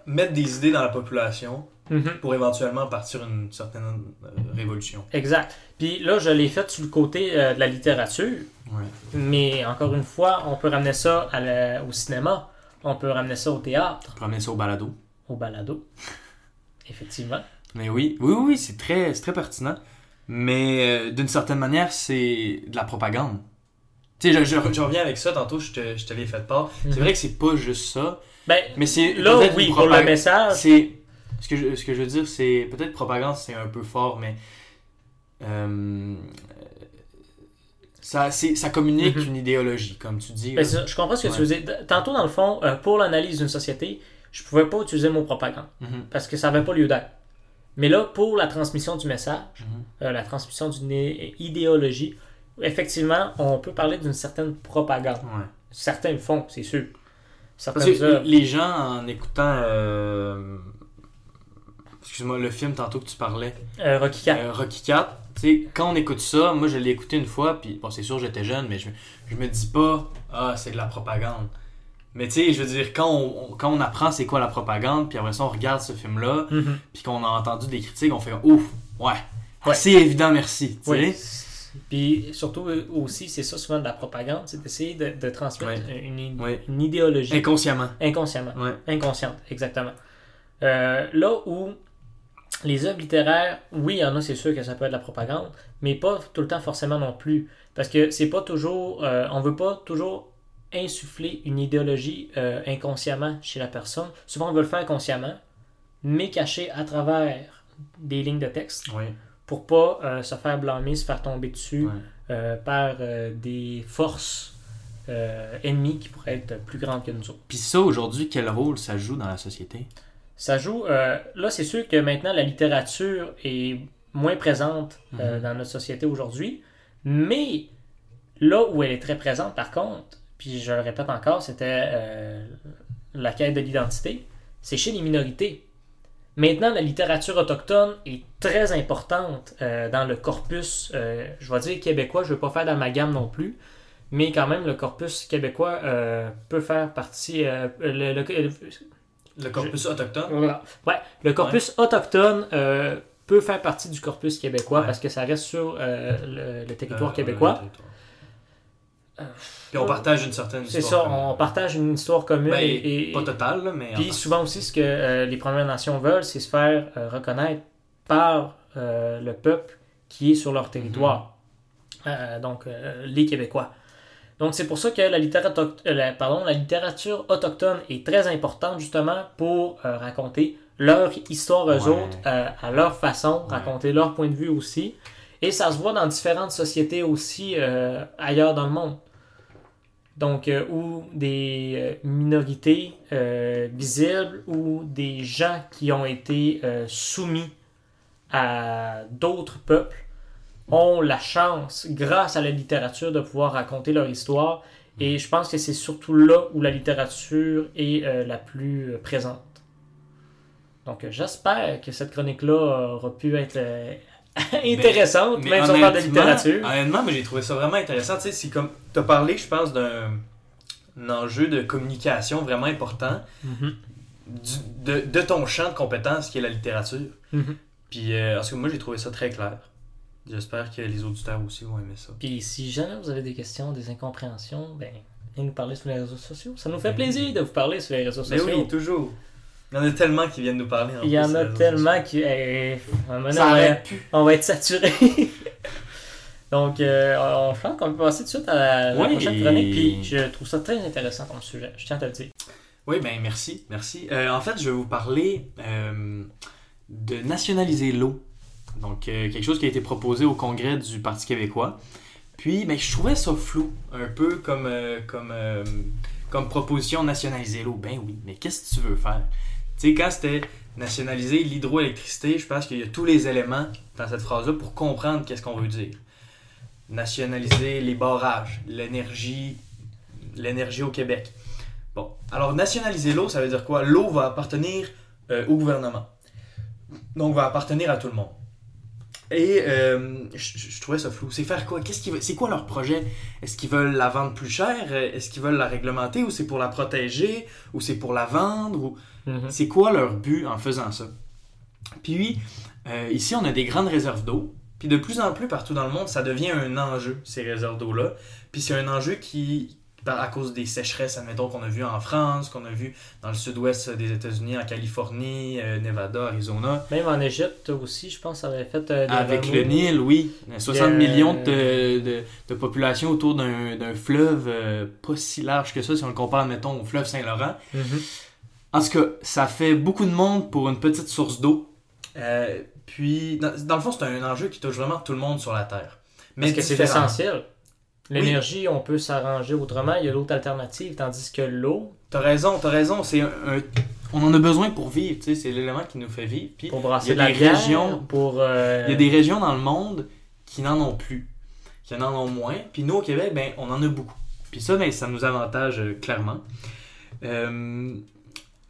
Speaker 2: Mettre des idées dans la population
Speaker 1: Mhm.
Speaker 2: pour éventuellement partir une certaine euh, révolution.
Speaker 1: Exact. Puis là, je l'ai fait sur le côté euh, de la littérature,
Speaker 2: Ouais.
Speaker 1: Mais encore une fois, on peut ramener ça à la- au cinéma, on peut ramener ça au théâtre,
Speaker 2: Pour amener ça au balado.
Speaker 1: au balado. Effectivement.
Speaker 2: Mais oui, oui, oui, oui, c'est très, très pertinent. Mais euh, d'une certaine manière, c'est de la propagande. Tu sais, je, je- je reviens avec ça, tantôt je te, je te l'ai fait part. C'est vrai que c'est pas juste ça,
Speaker 1: Ben,
Speaker 2: mais c'est
Speaker 1: là, oui, pour le message.
Speaker 2: C'est ce que je, ce que je veux dire, c'est peut-être propagande, c'est un peu fort, mais euh, ça, c'est, ça communique
Speaker 1: Mhm.
Speaker 2: une idéologie, comme tu dis.
Speaker 1: Ben, je comprends ce que
Speaker 2: Ouais.
Speaker 1: tu veux dire. Tantôt, dans le fond, euh, pour l'analyse d'une société, je pouvais pas utiliser le mot propagande
Speaker 2: Mhm.
Speaker 1: parce que ça n'avait pas lieu d'être. Mais là, pour la transmission du message, euh, la transmission d'une idéologie, effectivement, on peut parler d'une certaine propagande.
Speaker 2: Ouais.
Speaker 1: Certains le font, c'est sûr.
Speaker 2: Parce que
Speaker 1: œuvres.
Speaker 2: les gens, en écoutant. euh, Excuse-moi, le film tantôt que tu parlais,
Speaker 1: Euh, Rocky IV.
Speaker 2: euh, Rocky 4, tu sais, quand on écoute ça, moi je l'ai écouté une fois, puis bon, c'est sûr, j'étais jeune, mais je, je me dis pas, ah, c'est de la propagande. Mais tu sais, je veux dire, quand on, on- quand on apprend c'est quoi la propagande, puis après ça, on regarde ce film-là,
Speaker 1: Mhm.
Speaker 2: puis qu'on a entendu des critiques, on fait, ouf, ouais,
Speaker 1: Ouais.
Speaker 2: c'est évident, merci.
Speaker 1: Oui. Puis surtout euh, aussi, c'est ça souvent de la propagande, c'est d'essayer de, de transmettre une, une-
Speaker 2: Ouais.
Speaker 1: une idéologie
Speaker 2: Inconsciemment.
Speaker 1: inconsciemment.
Speaker 2: Ouais.
Speaker 1: Inconsciente, exactement. Euh, là où les œuvres littéraires, oui, il y en a, c'est sûr que ça peut être de la propagande, mais pas tout le temps forcément non plus. Parce que c'est pas toujours. euh, on veut pas toujours insuffler une idéologie euh, inconsciemment chez la personne. Souvent, on veut le faire consciemment, mais caché à travers des lignes de texte
Speaker 2: Oui.
Speaker 1: Pour pas euh, se faire blâmer, se faire tomber dessus
Speaker 2: Ouais.
Speaker 1: euh, par euh, des forces ennemies qui pourraient être plus grandes que nous autres.
Speaker 2: Puis ça, aujourd'hui, quel rôle ça joue dans la société?
Speaker 1: Ça joue. là, c'est sûr que maintenant, la littérature est moins présente
Speaker 2: Mhm.
Speaker 1: dans notre société aujourd'hui. Mais là où elle est très présente, par contre, puis je le répète encore, c'était la quête de l'identité, c'est chez les minorités. Maintenant, la littérature autochtone est très importante euh, dans le corpus, euh, je vais dire québécois, je ne veux pas faire d'amalgame non plus, mais quand même, le corpus québécois euh, peut faire partie. le- le-
Speaker 2: Le corpus autochtone?
Speaker 1: voilà. Ouais, le corpus autochtone peut faire partie du corpus québécois
Speaker 2: Ouais.
Speaker 1: parce que ça reste sur le, territoire québécois.
Speaker 2: territoire. Puis on partage une certaine
Speaker 1: C'est
Speaker 2: histoire
Speaker 1: ça,
Speaker 2: commune.
Speaker 1: on partage une histoire commune
Speaker 2: Ben,
Speaker 1: et, et-
Speaker 2: Pas total, là, mais.
Speaker 1: puis
Speaker 2: en-
Speaker 1: souvent aussi ce que euh, les Premières Nations veulent, c'est se faire euh, reconnaître par euh, le peuple qui est sur leur territoire. Euh, donc euh, les Québécois. Donc c'est pour ça que la littérature, euh, la- pardon, la littérature autochtone est très importante justement pour euh, raconter leur histoire eux
Speaker 2: Ouais.
Speaker 1: autres euh, à leur façon,
Speaker 2: Ouais.
Speaker 1: raconter leur point de vue aussi. Et ça se voit dans différentes sociétés aussi euh, ailleurs dans le monde. Donc, euh, où des euh, minorités euh, visibles ou des gens qui ont été euh, soumis à d'autres peuples ont la chance, grâce à la littérature, de pouvoir raconter leur histoire. Et je pense que c'est surtout là où la littérature est la plus présente. Donc, j'espère que cette chronique-là aura pu être intéressante,
Speaker 2: Mais
Speaker 1: même si on parle de littérature.
Speaker 2: Honnêtement, mais j'ai trouvé ça vraiment intéressant. Tu sais, c'est comme. T'as parlé, je pense, d'un un enjeu de communication vraiment important
Speaker 1: Mhm.
Speaker 2: du- de, de ton champ de compétences qui est la littérature.
Speaker 1: Mhm.
Speaker 2: Puis, euh, parce que moi, j'ai trouvé ça très clair. J'espère que les auditeurs aussi vont aimer ça.
Speaker 1: Puis si jamais vous avez des questions, des incompréhensions, ben, venez nous parler sur les réseaux sociaux. Ça nous fait plaisir de vous parler sur les réseaux
Speaker 2: Mais
Speaker 1: sociaux.
Speaker 2: oui, toujours. Il y en a tellement qui viennent nous parler.
Speaker 1: Il y en a
Speaker 2: les
Speaker 1: tellement qui. eh.
Speaker 2: Ça
Speaker 1: donné, on, va, on être saturé. Donc, euh, on, je pense qu'on peut passer tout de suite à la, la
Speaker 2: Oui.
Speaker 1: prochaine chronique. Puis je trouve ça très intéressant comme sujet. Je tiens à te le dire.
Speaker 2: Oui, ben merci, merci. Euh, en fait, je vais vous parler euh, de nationaliser l'eau. Donc, euh, quelque chose qui a été proposé au congrès du Parti québécois. Puis, ben, je trouvais ça flou, un peu comme, euh, comme, euh, comme proposition nationaliser l'eau. Ben oui, mais qu'est-ce que tu veux faire? Tu sais, quand c'était nationaliser l'hydroélectricité, je pense qu'il y a tous les éléments dans cette phrase-là pour comprendre qu'est-ce qu'on veut dire. Nationaliser les barrages, l'énergie, l'énergie au Québec. Bon, alors nationaliser l'eau, ça veut dire quoi? L'eau va appartenir euh, au gouvernement. Donc, va appartenir à tout le monde. Et euh, je, trouvais ça flou. C'est faire quoi? Qu'est-ce qu'ils C'est quoi leur projet? Est-ce qu'ils veulent la vendre plus cher? Est-ce qu'ils veulent la réglementer? Ou c'est pour la protéger? Ou c'est pour la vendre? Ou...
Speaker 1: Mhm.
Speaker 2: C'est quoi leur but en faisant ça? Puis, euh, ici, on a des grandes réserves d'eau. Puis de plus en plus, partout dans le monde, ça devient un enjeu, ces réserves d'eau-là. Puis c'est un enjeu qui, à cause des sécheresses, admettons, qu'on a vu en France, qu'on a vu dans le sud-ouest des États-Unis, en Californie, euh, Nevada, Arizona.
Speaker 1: Même en Égypte aussi, je pense, ça avait fait euh, des
Speaker 2: Avec le Nil, oui. 60
Speaker 1: Le-
Speaker 2: millions de, de, de population autour d'un fleuve euh, pas si large que ça, si on le compare, mettons, au fleuve Saint-Laurent.
Speaker 1: Mhm.
Speaker 2: En tout cas, ça fait beaucoup de monde pour une petite source d'eau. Euh, puis, dans, dans le fond, c'est un enjeu qui touche vraiment tout le monde sur la Terre.
Speaker 1: Parce que c'est essentiel. L'énergie, on peut s'arranger autrement. Il y a d'autres alternatives, tandis que l'eau,
Speaker 2: T'as raison, t'as raison. C'est un, un- on en a besoin pour vivre, tu sais, c'est l'élément qui nous fait vivre. Puis,
Speaker 1: pour
Speaker 2: il
Speaker 1: brasser
Speaker 2: y a
Speaker 1: de
Speaker 2: des régions-
Speaker 1: pour... euh,
Speaker 2: il y a des régions dans le monde qui n'en ont plus. qui en ont moins. Puis nous, au Québec, ben, on en a beaucoup. Puis ça, ben, ça nous avantage euh, clairement. Euh,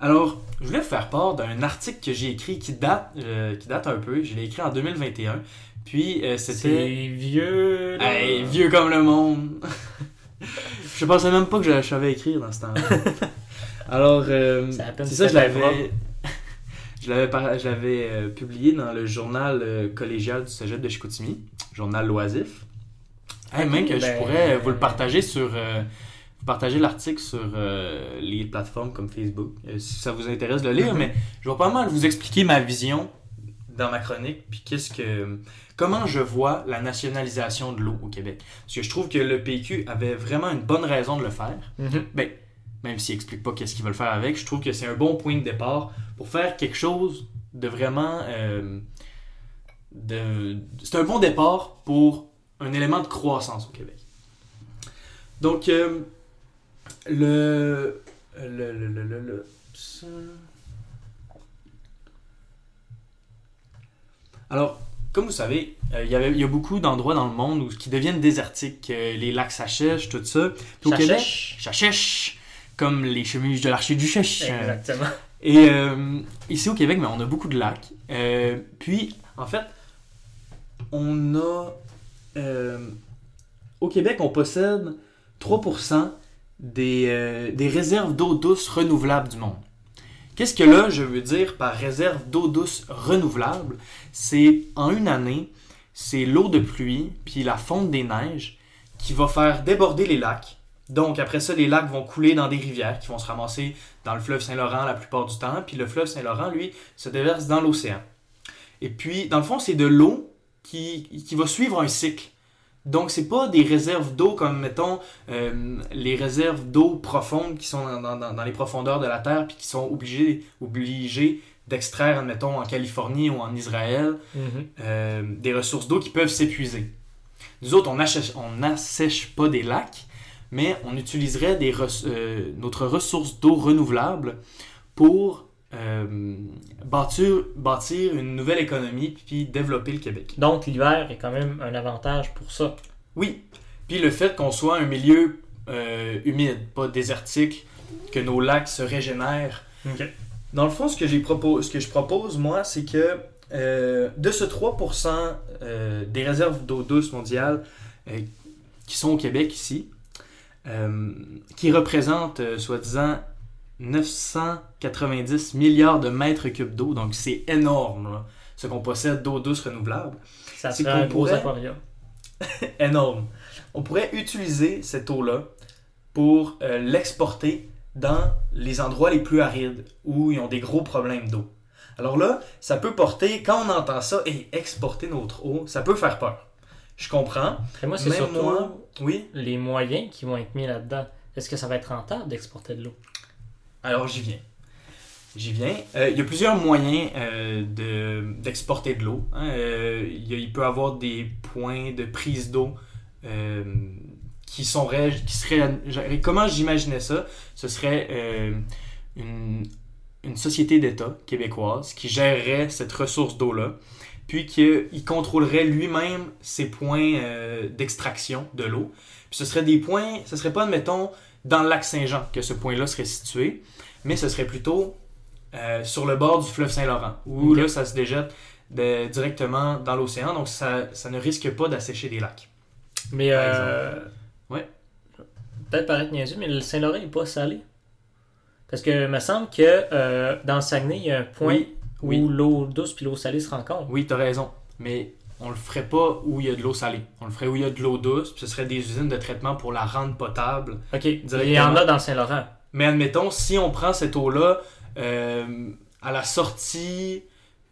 Speaker 2: alors, je voulais vous faire part d'un article que j'ai écrit qui date, euh, qui date un peu. Je l'ai écrit en 2021. Puis euh, c'était...
Speaker 1: C'est vieux. là.
Speaker 2: Hey, vieux comme le monde. je pensais même pas que je, savais écrire dans ce temps-là. Alors, euh,
Speaker 1: C'est
Speaker 2: ça, je l'avais, je l'avais, par- je l'avais publié dans le journal collégial du Cégep de Chicoutimi, journal loisif. Hey, même que je
Speaker 1: ben,
Speaker 2: pourrais vous le partager sur, partager l'article sur euh, les plateformes comme Facebook, euh, si ça vous intéresse de le lire.
Speaker 1: Mhm.
Speaker 2: Mais je vais pas mal vous expliquer ma vision dans ma chronique, puis qu'est-ce que, comment je vois la nationalisation de l'eau au Québec. Parce que je trouve que le PQ avait vraiment une bonne raison de le faire. Ben, même s'il explique pas qu'est-ce qu'ils veulent faire avec, je trouve que c'est un bon point de départ pour faire quelque chose de vraiment. euh, de... C'est un bon départ pour un élément de croissance au Québec. Donc, euh, le, le, le, le, le-. Alors, comme vous savez, euh, il y avait- il y a beaucoup d'endroits dans le monde où, qui deviennent désertiques. euh, les lacs s'achèchent, tout ça. Puis au Québec,
Speaker 1: chèche.
Speaker 2: ça chèche, comme les chemises de l'archiduchesse.
Speaker 1: Exactement.
Speaker 2: Et euh, ici au Québec, mais on a beaucoup de lacs. Euh, puis, en fait, on a. euh, au Québec, on possède 3% des, euh, des réserves d'eau douce renouvelables du monde. Qu'est-ce que là, je veux dire par réserve d'eau douce renouvelable? C'est en une année, c'est l'eau de pluie puis la fonte des neiges qui va faire déborder les lacs. Donc après ça, les lacs vont couler dans des rivières qui vont se ramasser dans le fleuve Saint-Laurent la plupart du temps, puis le fleuve Saint-Laurent, lui, se déverse dans l'océan. Et puis, dans le fond, c'est de l'eau qui, qui va suivre un cycle. Donc, c'est pas des réserves d'eau comme, mettons, euh, les réserves d'eau profondes qui sont dans, dans- dans les profondeurs de la Terre, puis qui sont obligées, obligées d'extraire, admettons, en Californie ou en Israël,
Speaker 1: Mhm.
Speaker 2: euh, des ressources d'eau qui peuvent s'épuiser. Nous autres, on n'assèche on pas des lacs, mais on utiliserait des res- euh, notre ressource d'eau renouvelable pour euh, bâtir, bâtir une nouvelle économie puis développer le Québec.
Speaker 1: Donc l'hiver est quand même un avantage pour ça.
Speaker 2: Oui, puis le fait qu'on soit un milieu euh, humide, pas désertique, que nos lacs se régénèrent Dans le fond, ce que, j'ai propo- ce que je propose, moi, c'est que euh, de ce 3% euh, des réserves d'eau douce mondiales euh, qui sont au Québec ici, euh, qui représentent, euh, soi-disant, 990 milliards de mètres cubes d'eau, donc c'est énorme, là, ce qu'on possède d'eau douce renouvelable.
Speaker 1: Ça
Speaker 2: C'est
Speaker 1: serait un gros
Speaker 2: pourrait-
Speaker 1: aquarium.
Speaker 2: énorme. On pourrait utiliser cette eau-là pour euh, l'exporter dans les endroits les plus arides où ils ont des gros problèmes d'eau. Alors là, ça peut porter, quand on entend ça, et exporter notre eau, ça peut faire peur. Je comprends.
Speaker 1: Et moi, c'est surtout
Speaker 2: moi, oui?
Speaker 1: les moyens qui vont être mis là-dedans. Est-ce que ça va être rentable d'exporter de l'eau?
Speaker 2: Alors j'y viens. J'y viens. Euh, il y a plusieurs moyens euh, de- d'exporter de, l'eau. hein. Euh, il, peut y avoir des points de prise d'eau qui, sont qui seraient... Comment j'imaginais ça? Ce serait une, société d'État québécoise qui gérerait cette ressource d'eau-là, puis qu'il contrôlerait lui-même ses points d'extraction de l'eau. Puis ce serait des points... Ce serait pas, admettons, dans le lac Saint-Jean que ce point-là serait situé, mais ce serait plutôt euh, sur le bord du fleuve Saint-Laurent, où là, ça se déjette de- directement dans l'océan, donc ça, ça ne risque pas d'assécher des lacs.
Speaker 1: Mais,
Speaker 2: Par
Speaker 1: euh,
Speaker 2: Ouais.
Speaker 1: Peut-être paraître niaiseux, mais le Saint-Laurent n'est pas salé. Parce que il me semble que euh, dans le Saguenay, il y a un point
Speaker 2: Oui, oui.
Speaker 1: où l'eau douce puis l'eau salée se rencontrent.
Speaker 2: Oui, t'as raison, mais on le ferait pas où il y a de l'eau salée. On le ferait où il y a de l'eau douce, puis ce serait des usines de traitement pour la rendre potable.
Speaker 1: Ok, il y en a dans Saint-Laurent.
Speaker 2: Mais admettons, si on prend cette eau-là euh, à la sortie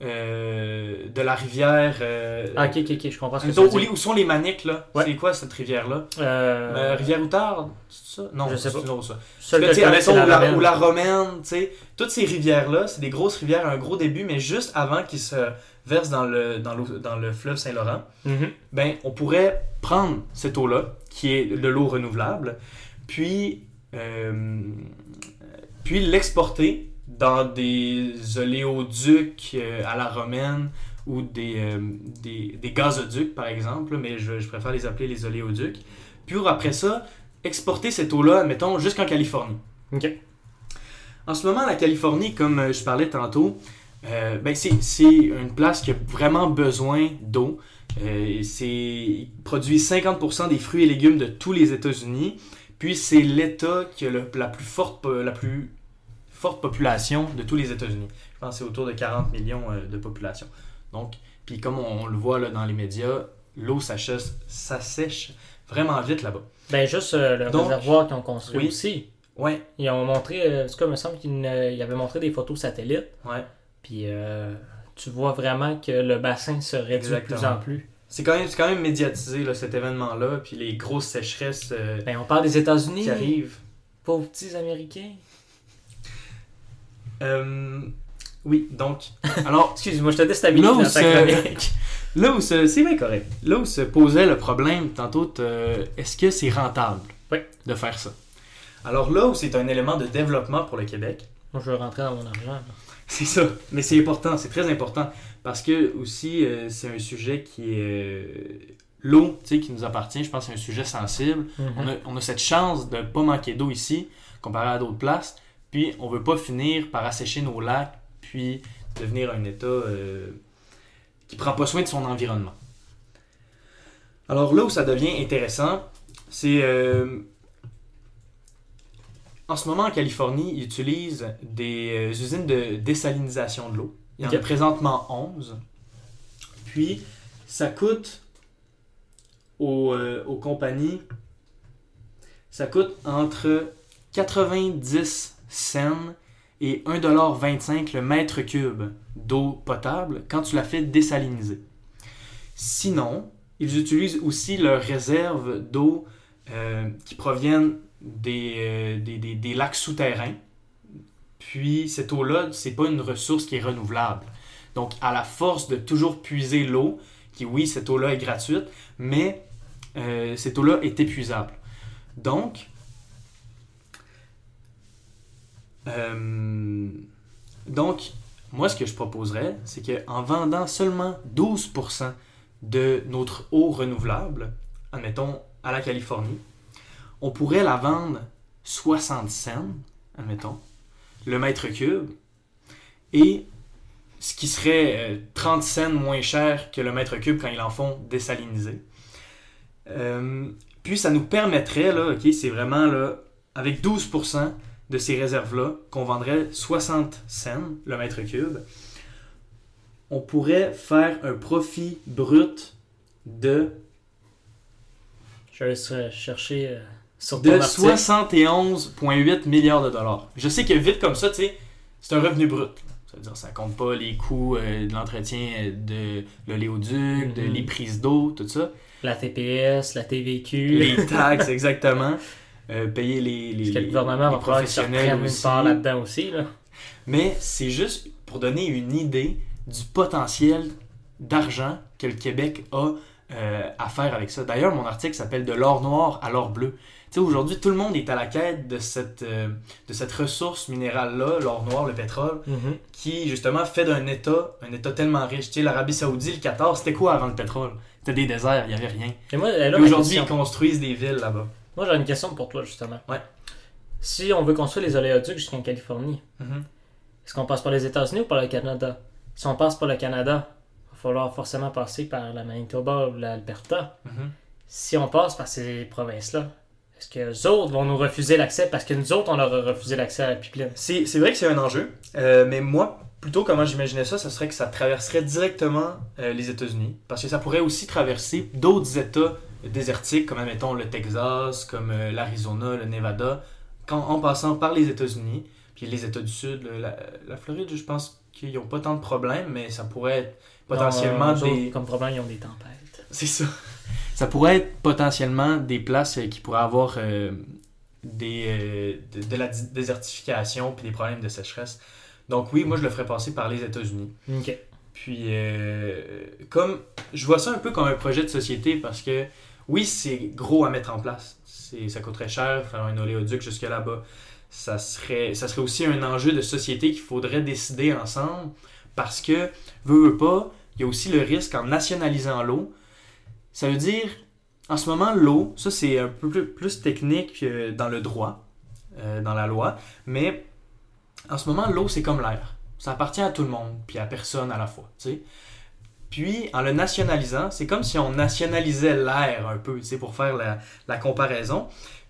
Speaker 2: euh, de la rivière... euh,
Speaker 1: Ah, ok, ok, ok, je comprends ce que tu
Speaker 2: Admettons,
Speaker 1: veux
Speaker 2: où,
Speaker 1: dire.
Speaker 2: où sont les maniques, là?
Speaker 1: Ouais.
Speaker 2: C'est quoi cette rivière-là?
Speaker 1: Euh,
Speaker 2: rivière Outarde, c'est ça? Non,
Speaker 1: Je sais
Speaker 2: c'est
Speaker 1: pas.
Speaker 2: une autre, ça.
Speaker 1: seul que la
Speaker 2: ou, la,
Speaker 1: Romaine.
Speaker 2: ou la Romaine, tu sais, toutes ces rivières-là, c'est des grosses rivières à un gros début, mais juste avant qu'ils se versent dans le, dans l'eau- dans le fleuve Saint-Laurent,
Speaker 1: Mhm.
Speaker 2: ben, on pourrait prendre cette eau-là, qui est de l'eau renouvelable, puis, euh, puis l'exporter dans des oléoducs euh, à la romaine ou des, euh, des, des gazoducs, par exemple, mais je, je préfère les appeler les oléoducs. Puis après ça, exporter cette eau-là, mettons, jusqu'en Californie.
Speaker 1: Ok.
Speaker 2: En ce moment, la Californie, comme je parlais tantôt, euh, ben c'est c'est une place qui a vraiment besoin d'eau. Euh, c'est il produit 50% des fruits et légumes de tous les États-Unis. Puis c'est l'État qui a le- la plus forte po- la plus forte population de tous les États-Unis. Je pense que c'est autour de 40 millions euh, de population. Donc, puis comme on, on le voit là, dans les médias, l'eau s'assèche vraiment vite là-bas.
Speaker 1: Ben, juste euh, le
Speaker 2: Donc,
Speaker 1: réservoir qu'ils ont construit
Speaker 2: oui.
Speaker 1: aussi.
Speaker 2: Ouais,
Speaker 1: Ils ont montré, euh, en tout cas, il me semble qu'ils euh, ils avaient montré des photos satellites.
Speaker 2: ouais.
Speaker 1: Puis euh, tu vois vraiment que le bassin se réduit de plus en plus.
Speaker 2: C'est quand, même- c'est quand même médiatisé là, cet événement-là, puis les grosses sécheresses euh,
Speaker 1: Ben, on parle des États-Unis.
Speaker 2: qui arrivent.
Speaker 1: Pauvres petits Américains.
Speaker 2: Euh, oui, donc, alors,
Speaker 1: Excuse-moi, je te déstabilise dans ta
Speaker 2: c'est-
Speaker 1: chronique.
Speaker 2: là où c'est bien correct, là où se posait le problème, tantôt, t'as- est-ce que c'est rentable
Speaker 1: Oui.
Speaker 2: de faire ça? Alors là où c'est un élément de développement pour le Québec,
Speaker 1: Moi, je veux rentrer dans mon argent.
Speaker 2: c'est ça, mais c'est important, c'est très important, parce que aussi, euh, c'est un sujet qui est... euh, L'eau, tu sais, qui nous appartient, je pense que c'est un sujet sensible. On
Speaker 1: Mhm.
Speaker 2: a, on a cette chance de ne pas manquer d'eau ici, comparé à d'autres places. Puis on veut pas finir par assécher nos lacs, puis devenir un État euh, qui prend pas soin de son environnement. Alors là où ça devient intéressant, c'est euh, en ce moment en Californie, ils utilisent des euh, usines de désalinisation de l'eau. Il y en a présentement 11. Puis ça coûte aux, euh, aux compagnies, ça coûte entre 90 cents et 1,25$ le mètre cube d'eau potable quand tu la fais désaliniser. Sinon, ils utilisent aussi leurs réserves d'eau euh, qui proviennent des, euh, des, des- des lacs souterrains. Puis cette eau-là, c'est pas une ressource qui est renouvelable. Donc, à la force de toujours puiser l'eau, qui oui, cette eau-là est gratuite, mais euh, cette eau-là est épuisable. Donc, euh, donc, moi, ce que je proposerais, c'est qu'en vendant seulement 12% de notre eau renouvelable, admettons, à la Californie, on pourrait la vendre 60 cents, admettons, le mètre cube, et ce qui serait euh, 30 cents moins cher que le mètre cube quand ils en font désaliniser. Euh, puis ça nous permettrait, là, ok, c'est vraiment là, avec 12% de ces réserves-là, qu'on vendrait 60 cents le mètre cube, on pourrait faire un profit brut de,
Speaker 1: Je vais chercher euh, sur ton
Speaker 2: de
Speaker 1: article.
Speaker 2: 71,8 milliards de dollars. Je sais que vite comme ça, tu sais, c'est un revenu brut. C'est-à-dire, ça compte pas les coûts euh, de l'entretien de l'oléoduc, de
Speaker 1: Mhm.
Speaker 2: les prises d'eau, tout ça.
Speaker 1: La TPS, la TVQ.
Speaker 2: Les taxes, exactement. Euh, payer les, les,
Speaker 1: Parce que le gouvernement
Speaker 2: les
Speaker 1: va
Speaker 2: professionnels
Speaker 1: une
Speaker 2: aussi.
Speaker 1: part là-dedans aussi. Là.
Speaker 2: Mais c'est juste pour donner une idée du potentiel d'argent que le Québec a euh, à faire avec ça. D'ailleurs, mon article s'appelle De l'or noir à l'or bleu. Tu sais, aujourd'hui, tout le monde est à la quête de cette, euh, de cette ressource minérale-là, l'or noir, le pétrole, qui justement fait d'un État un État tellement riche. Tu sais, l'Arabie Saoudite, le Qatar, c'était quoi avant le pétrole? C'était des déserts, il n'y avait rien.
Speaker 1: Et
Speaker 2: aujourd'hui, ils construisent des villes là-bas.
Speaker 1: moi j'ai une question pour toi, justement.
Speaker 2: Ouais.
Speaker 1: Si on veut construire les oléoducs jusqu'en Californie,
Speaker 2: Mhm.
Speaker 1: est-ce qu'on passe par les États-Unis ou par le Canada? Si on passe par le Canada, il va falloir forcément passer par la Manitoba ou l'Alberta.
Speaker 2: Mhm.
Speaker 1: Si on passe par ces provinces-là, est-ce que les autres vont nous refuser l'accès parce que nous autres, on leur a refusé l'accès à la pipeline
Speaker 2: C'est c'est vrai que c'est un enjeu, euh, mais moi, plutôt comment j'imaginais ça, ce serait que ça traverserait directement euh, les États-Unis, parce que ça pourrait aussi traverser d'autres États désertiques, comme admettons le Texas, comme euh, l'Arizona, le Nevada, quand, en passant par les États-Unis, puis les États du Sud, le- la, la Floride, je pense qu'ils n'ont pas tant de problèmes, mais ça pourrait être potentiellement
Speaker 1: Non, eux
Speaker 2: des...
Speaker 1: autres, Comme problème, ils ont des tempêtes.
Speaker 2: C'est ça. Ça pourrait être potentiellement des places euh, qui pourraient avoir euh, des, euh, de, de la désertification puis des problèmes de sécheresse. Donc oui, moi je le ferais passer par les États-Unis. Puis euh, comme je vois ça un peu comme un projet de société parce que oui, c'est gros à mettre en place. Ça coûterait cher faire un oléoduc jusque là-bas. Ça serait, ça serait aussi un enjeu de société qu'il faudrait décider ensemble parce que, veux, veux pas, il y a aussi le risque en nationalisant l'eau. Ça veut dire, en ce moment, l'eau, ça c'est un peu plus, technique euh, dans le droit, euh, dans la loi, mais en ce moment, l'eau c'est comme l'air. Ça appartient à tout le monde, puis à personne à la fois. Puis, en le nationalisant, c'est comme si on nationalisait l'air un peu, pour faire la, la comparaison.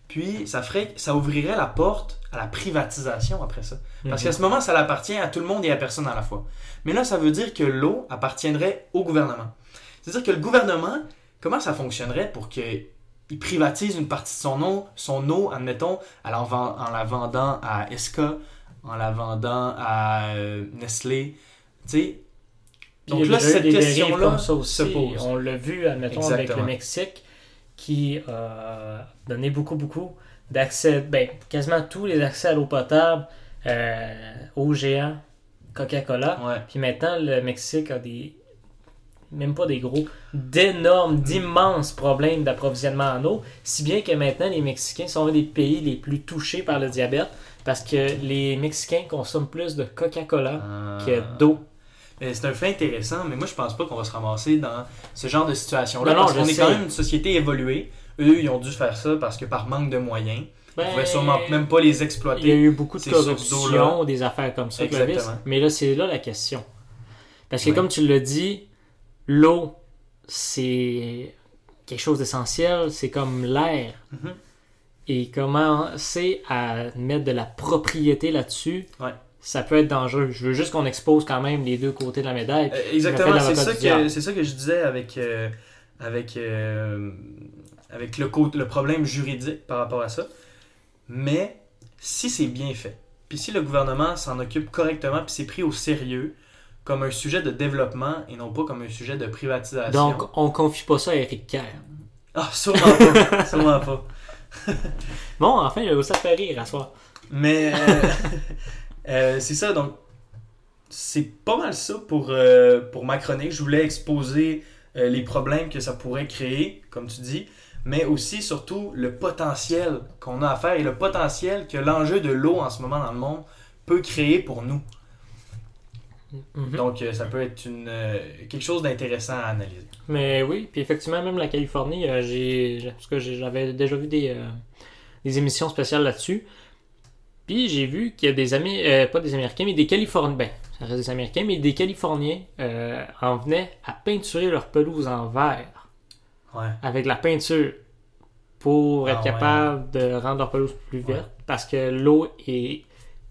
Speaker 2: Puis, ça, ferait, ça ouvrirait la porte à la privatisation après ça. Parce qu'à ce moment, ça appartient à tout le monde et à personne à la fois. Mais là, ça veut dire que l'eau appartiendrait au gouvernement. C'est-à-dire que le gouvernement, comment ça fonctionnerait pour qu'il privatise une partie de son eau, son eau, admettons, en la, vend- en la vendant à Esca, en la vendant à euh, Nestlé, tu sais? Donc là, cette question-là
Speaker 1: comme ça aussi.
Speaker 2: se pose.
Speaker 1: On l'a vu, admettons, avec le Mexique, qui a donné beaucoup, beaucoup d'accès, ben, quasiment tous les accès à l'eau potable euh, aux géants Coca-Cola.
Speaker 2: Ouais.
Speaker 1: Puis maintenant, le Mexique a des. Même pas des gros, d'énormes, d'immenses problèmes d'approvisionnement en eau. Si bien que maintenant, les Mexicains sont un des pays les plus touchés par le diabète parce que les Mexicains consomment plus de Coca-Cola
Speaker 2: Ah.
Speaker 1: que d'eau.
Speaker 2: C'est un fait intéressant, mais moi je pense pas qu'on va se ramasser dans ce genre de situation-là. Parce qu'on est quand même une société évoluée. Eux, ils ont dû faire ça parce que par manque de moyens, ils
Speaker 1: Ben,
Speaker 2: pouvaient sûrement même pas les
Speaker 1: Il y a
Speaker 2: exploiter.
Speaker 1: eu beaucoup de corruption, des affaires comme ça. Clovis. Mais là, c'est là la question. Parce que comme tu l'as dit, l'eau, c'est quelque chose d'essentiel. C'est comme l'air.
Speaker 2: Mhm.
Speaker 1: Et commencer à mettre de la propriété là-dessus,
Speaker 2: Ouais.
Speaker 1: ça peut être dangereux. Je veux juste qu'on expose quand même les deux côtés de la médaille.
Speaker 2: Euh, exactement, c'est ça, que, c'est ça que je disais avec, euh, avec, euh, avec le, le problème juridique par rapport à ça. Mais si c'est bien fait, puis si le gouvernement s'en occupe correctement, puis c'est pris au sérieux comme un sujet de développement et non pas comme un sujet de privatisation.
Speaker 1: Donc, on confie pas ça à Eric Kerr.
Speaker 2: Ah, sûrement pas. sûrement pas.
Speaker 1: Bon, enfin, il a aussi fait rire à soir.
Speaker 2: Mais euh, euh, c'est ça, donc c'est pas mal ça pour, euh, pour ma chronique. Je voulais exposer les problèmes que ça pourrait créer, comme tu dis, mais aussi surtout le potentiel qu'on a à faire et le potentiel que l'enjeu de l'eau en ce moment dans le monde peut créer pour nous.
Speaker 1: Mhm.
Speaker 2: Donc euh, ça peut être une, euh, quelque chose d'intéressant à analyser.
Speaker 1: Mais oui, puis effectivement, même la Californie, euh, j'ai, parce que j'ai- j'avais déjà vu des, euh, des émissions spéciales là-dessus. Puis j'ai vu qu'il y a des amis, euh, pas des Américains, mais des Californiens, ben, ça reste des Américains, mais des Californiens euh, en venaient à peinturer leur pelouse en vert
Speaker 2: Ouais.
Speaker 1: avec la peinture pour
Speaker 2: Ah
Speaker 1: être
Speaker 2: ouais.
Speaker 1: capable de rendre leur pelouse plus verte parce que l'eau est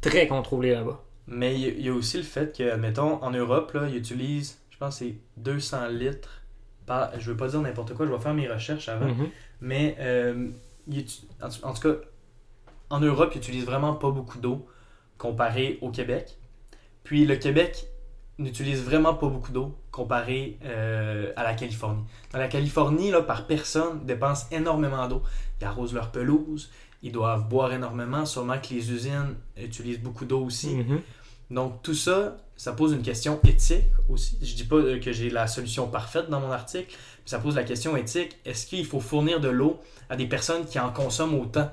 Speaker 1: très contrôlée là-bas.
Speaker 2: Mais il y a- aussi le fait que, admettons, en Europe, là, ils utilisent, je pense, c'est 200 litres par. Je veux pas dire n'importe quoi, je vais faire mes recherches avant.
Speaker 1: Mhm.
Speaker 2: Mais euh, ils en, tout- en tout cas, en Europe, ils utilisent vraiment pas beaucoup d'eau comparé au Québec. Puis le Québec n'utilise vraiment pas beaucoup d'eau comparé euh, à la Californie. Dans la Californie, là, par personne, ils dépensent énormément d'eau. Ils arrosent leur pelouse, ils doivent boire énormément, sûrement que les usines utilisent beaucoup d'eau aussi.
Speaker 1: Mhm.
Speaker 2: Donc tout ça, ça pose une question éthique aussi. Je dis pas euh, que j'ai la solution parfaite dans mon article, mais ça pose la question éthique. Est-ce qu'il faut fournir de l'eau à des personnes qui en consomment autant?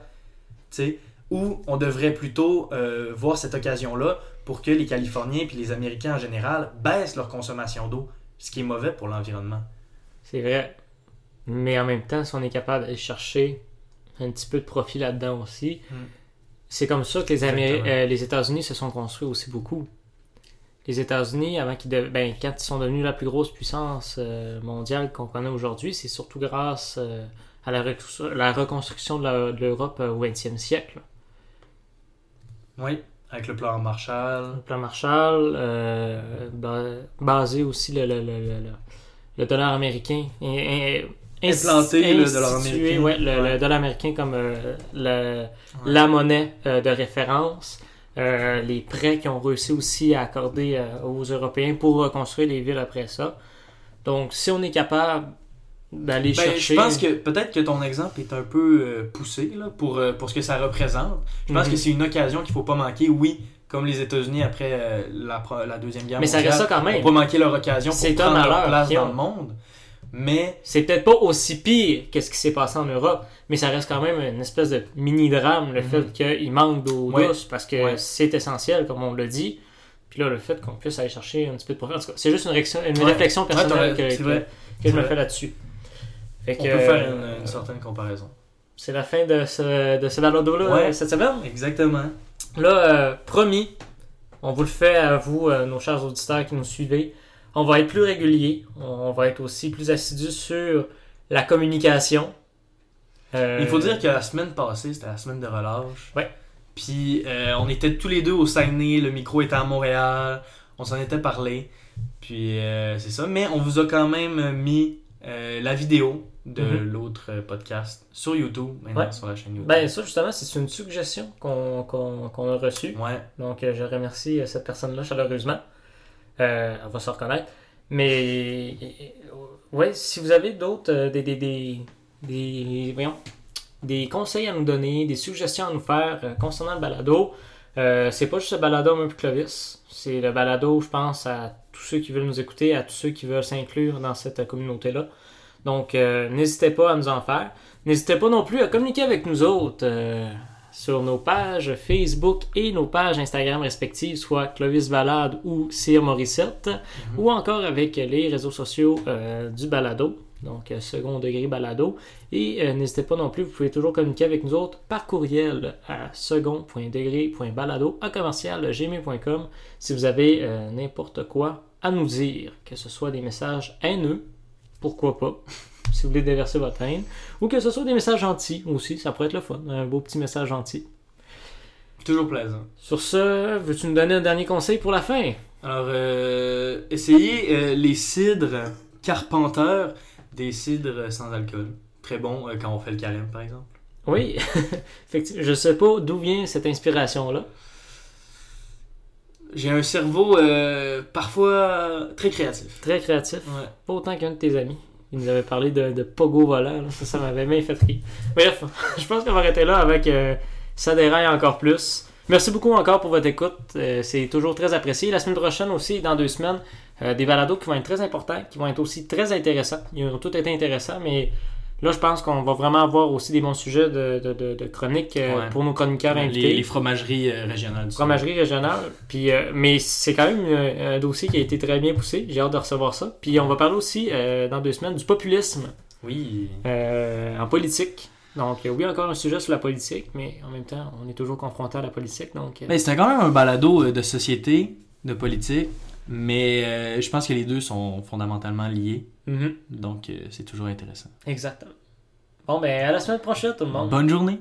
Speaker 2: Tu sais, Ou on devrait plutôt euh, voir cette occasion-là pour que les Californiens et les Américains en général baissent leur consommation d'eau, ce qui est mauvais pour l'environnement.
Speaker 1: C'est vrai. Mais en même temps, si on est capable d'aller chercher un petit peu de profit là-dedans aussi,
Speaker 2: Mm.
Speaker 1: c'est comme ça que les, euh, les États-Unis se sont construits aussi beaucoup. Les États-Unis, avant qu'ils de- ben, quand ils sont devenus la plus grosse puissance euh, mondiale qu'on connaît aujourd'hui, c'est surtout grâce euh, à la, la reconstruction de l'Europe au 20e siècle.
Speaker 2: Oui, avec le plan Marshall.
Speaker 1: Le plan Marshall, ba- basé aussi le, le, le, le, dollar américain. Et- et- insti-
Speaker 2: Implanté, le dollar américain.
Speaker 1: ouais, le,
Speaker 2: Ouais.
Speaker 1: le dollar américain comme euh, le- la monnaie euh, de référence. Euh, les prêts qu'ils ont réussi aussi à accorder euh, aux Européens pour reconstruire les villes après ça. Donc, si on est capable d'aller
Speaker 2: Ben,
Speaker 1: chercher.
Speaker 2: Je pense que peut-être que ton exemple est un peu euh, poussé là, pour, euh, pour ce que ça représente. Je pense
Speaker 1: Mhm.
Speaker 2: que c'est une occasion qu'il faut pas manquer. Oui, comme les États-Unis après euh, la, la Deuxième Guerre
Speaker 1: Mais ça
Speaker 2: mondiale.
Speaker 1: reste ça quand même.
Speaker 2: Faut pas manquer leur occasion pour prendre leur place dans le monde. Mais
Speaker 1: C'est peut-être pas aussi pire que ce qui s'est passé en Europe, mais ça reste quand même une espèce de mini-drame, le
Speaker 2: Mhm.
Speaker 1: fait qu'il manque d'eau
Speaker 2: Ouais.
Speaker 1: douce, parce que
Speaker 2: Ouais.
Speaker 1: c'est essentiel, comme on l'a dit. Puis là, le fait qu'on puisse aller chercher un petit peu de profit. En tout cas, c'est juste une, réaction, une
Speaker 2: Ouais.
Speaker 1: réflexion personnelle que, je me fais là-dessus.
Speaker 2: On
Speaker 1: que,
Speaker 2: peut faire
Speaker 1: euh,
Speaker 2: une, une certaine comparaison.
Speaker 1: C'est la fin de ce, de ce balado-là euh, cette semaine.
Speaker 2: Exactement.
Speaker 1: Là, euh, promis, on vous le fait à vous, euh, nos chers auditeurs qui nous suivez. On va être plus régulier. On va être aussi plus assidu sur la communication. Euh,
Speaker 2: Il faut dire que la semaine passée, c'était la semaine de relâche.
Speaker 1: Ouais.
Speaker 2: Puis euh, on était tous les deux au Saguenay, le micro était à Montréal, on s'en était parlé. Puis euh, c'est ça, mais on vous a quand même mis la vidéo de
Speaker 1: Mhm.
Speaker 2: l'autre podcast sur YouTube, maintenant
Speaker 1: Ouais.
Speaker 2: sur la chaîne YouTube.
Speaker 1: Ben, ça, justement, c'est une suggestion qu'on a reçue.
Speaker 2: ouais.
Speaker 1: Donc, je remercie cette personne-là chaleureusement. Euh, elle va se reconnaître. Mais, euh, ouais, si vous avez d'autres, euh, des, des, des, des, voyons, des conseils à nous donner, des suggestions à nous faire concernant le balado, c'est pas juste le balado Moi puis Clovis. C'est le balado, je pense, à tous ceux qui veulent nous écouter, à tous ceux qui veulent s'inclure dans cette communauté-là. Donc, n'hésitez pas à nous en faire. N'hésitez pas non plus à communiquer avec nous autres sur nos pages Facebook et nos pages Instagram respectives, soit Clovis Balade ou Cyr Morissette, ou encore avec les réseaux sociaux euh, du balado, donc euh, second degré balado. Et euh, n'hésitez pas non plus, vous pouvez toujours communiquer avec nous autres par courriel à second.degré.balado à commercial gmail.com si vous avez euh, n'importe quoi à nous dire, que ce soit des messages haineux, pourquoi pas, si vous voulez déverser votre haine, ou que ce soit des messages gentils aussi, ça pourrait être le fun, un beau petit message gentil.
Speaker 2: Toujours plaisant.
Speaker 1: Sur ce, veux-tu nous donner un dernier conseil pour la fin?
Speaker 2: Alors, euh, essayez euh, les cidres Carpenter, des cidres sans alcool. Très bon euh, quand on fait le carême, par exemple.
Speaker 1: Oui, effectivement, je sais pas d'où vient cette inspiration-là.
Speaker 2: J'ai un cerveau euh, parfois très créatif.
Speaker 1: Très créatif.
Speaker 2: Ouais.
Speaker 1: Pas autant qu'un de tes amis. Il nous avait parlé de, pogo volant. Ça, m'avait bien fait rire. Bref, je pense qu'on va arrêter là avec euh, Ça déraille encore plus. Merci beaucoup encore pour votre écoute. Euh, c'est toujours très apprécié. La semaine prochaine aussi, dans deux semaines, euh, des balados qui vont être très importants, qui vont être aussi très intéressants. Ils ont tous été intéressants, mais là, je pense qu'on va vraiment avoir aussi des bons sujets de, de, de, de chroniques euh,
Speaker 2: Ouais.
Speaker 1: pour nos chroniqueurs invités.
Speaker 2: Les, les fromageries euh, régionales. du
Speaker 1: Fromagerie régionale. Puis, euh, mais c'est quand même un dossier qui a été très bien poussé. J'ai hâte de recevoir ça. Puis on va parler aussi euh, dans deux semaines du populisme.
Speaker 2: Oui.
Speaker 1: euh, en politique. Donc oui, encore un sujet sur la politique, mais en même temps, on est toujours confronté à la politique. Donc
Speaker 2: Mais c'était quand même un balado de société, de politique, mais euh, je pense que les deux sont fondamentalement liés,
Speaker 1: mhm,
Speaker 2: donc euh, c'est toujours intéressant.
Speaker 1: exactement. Bon, ben à la semaine prochaine, tout le monde.
Speaker 2: Bonne journée!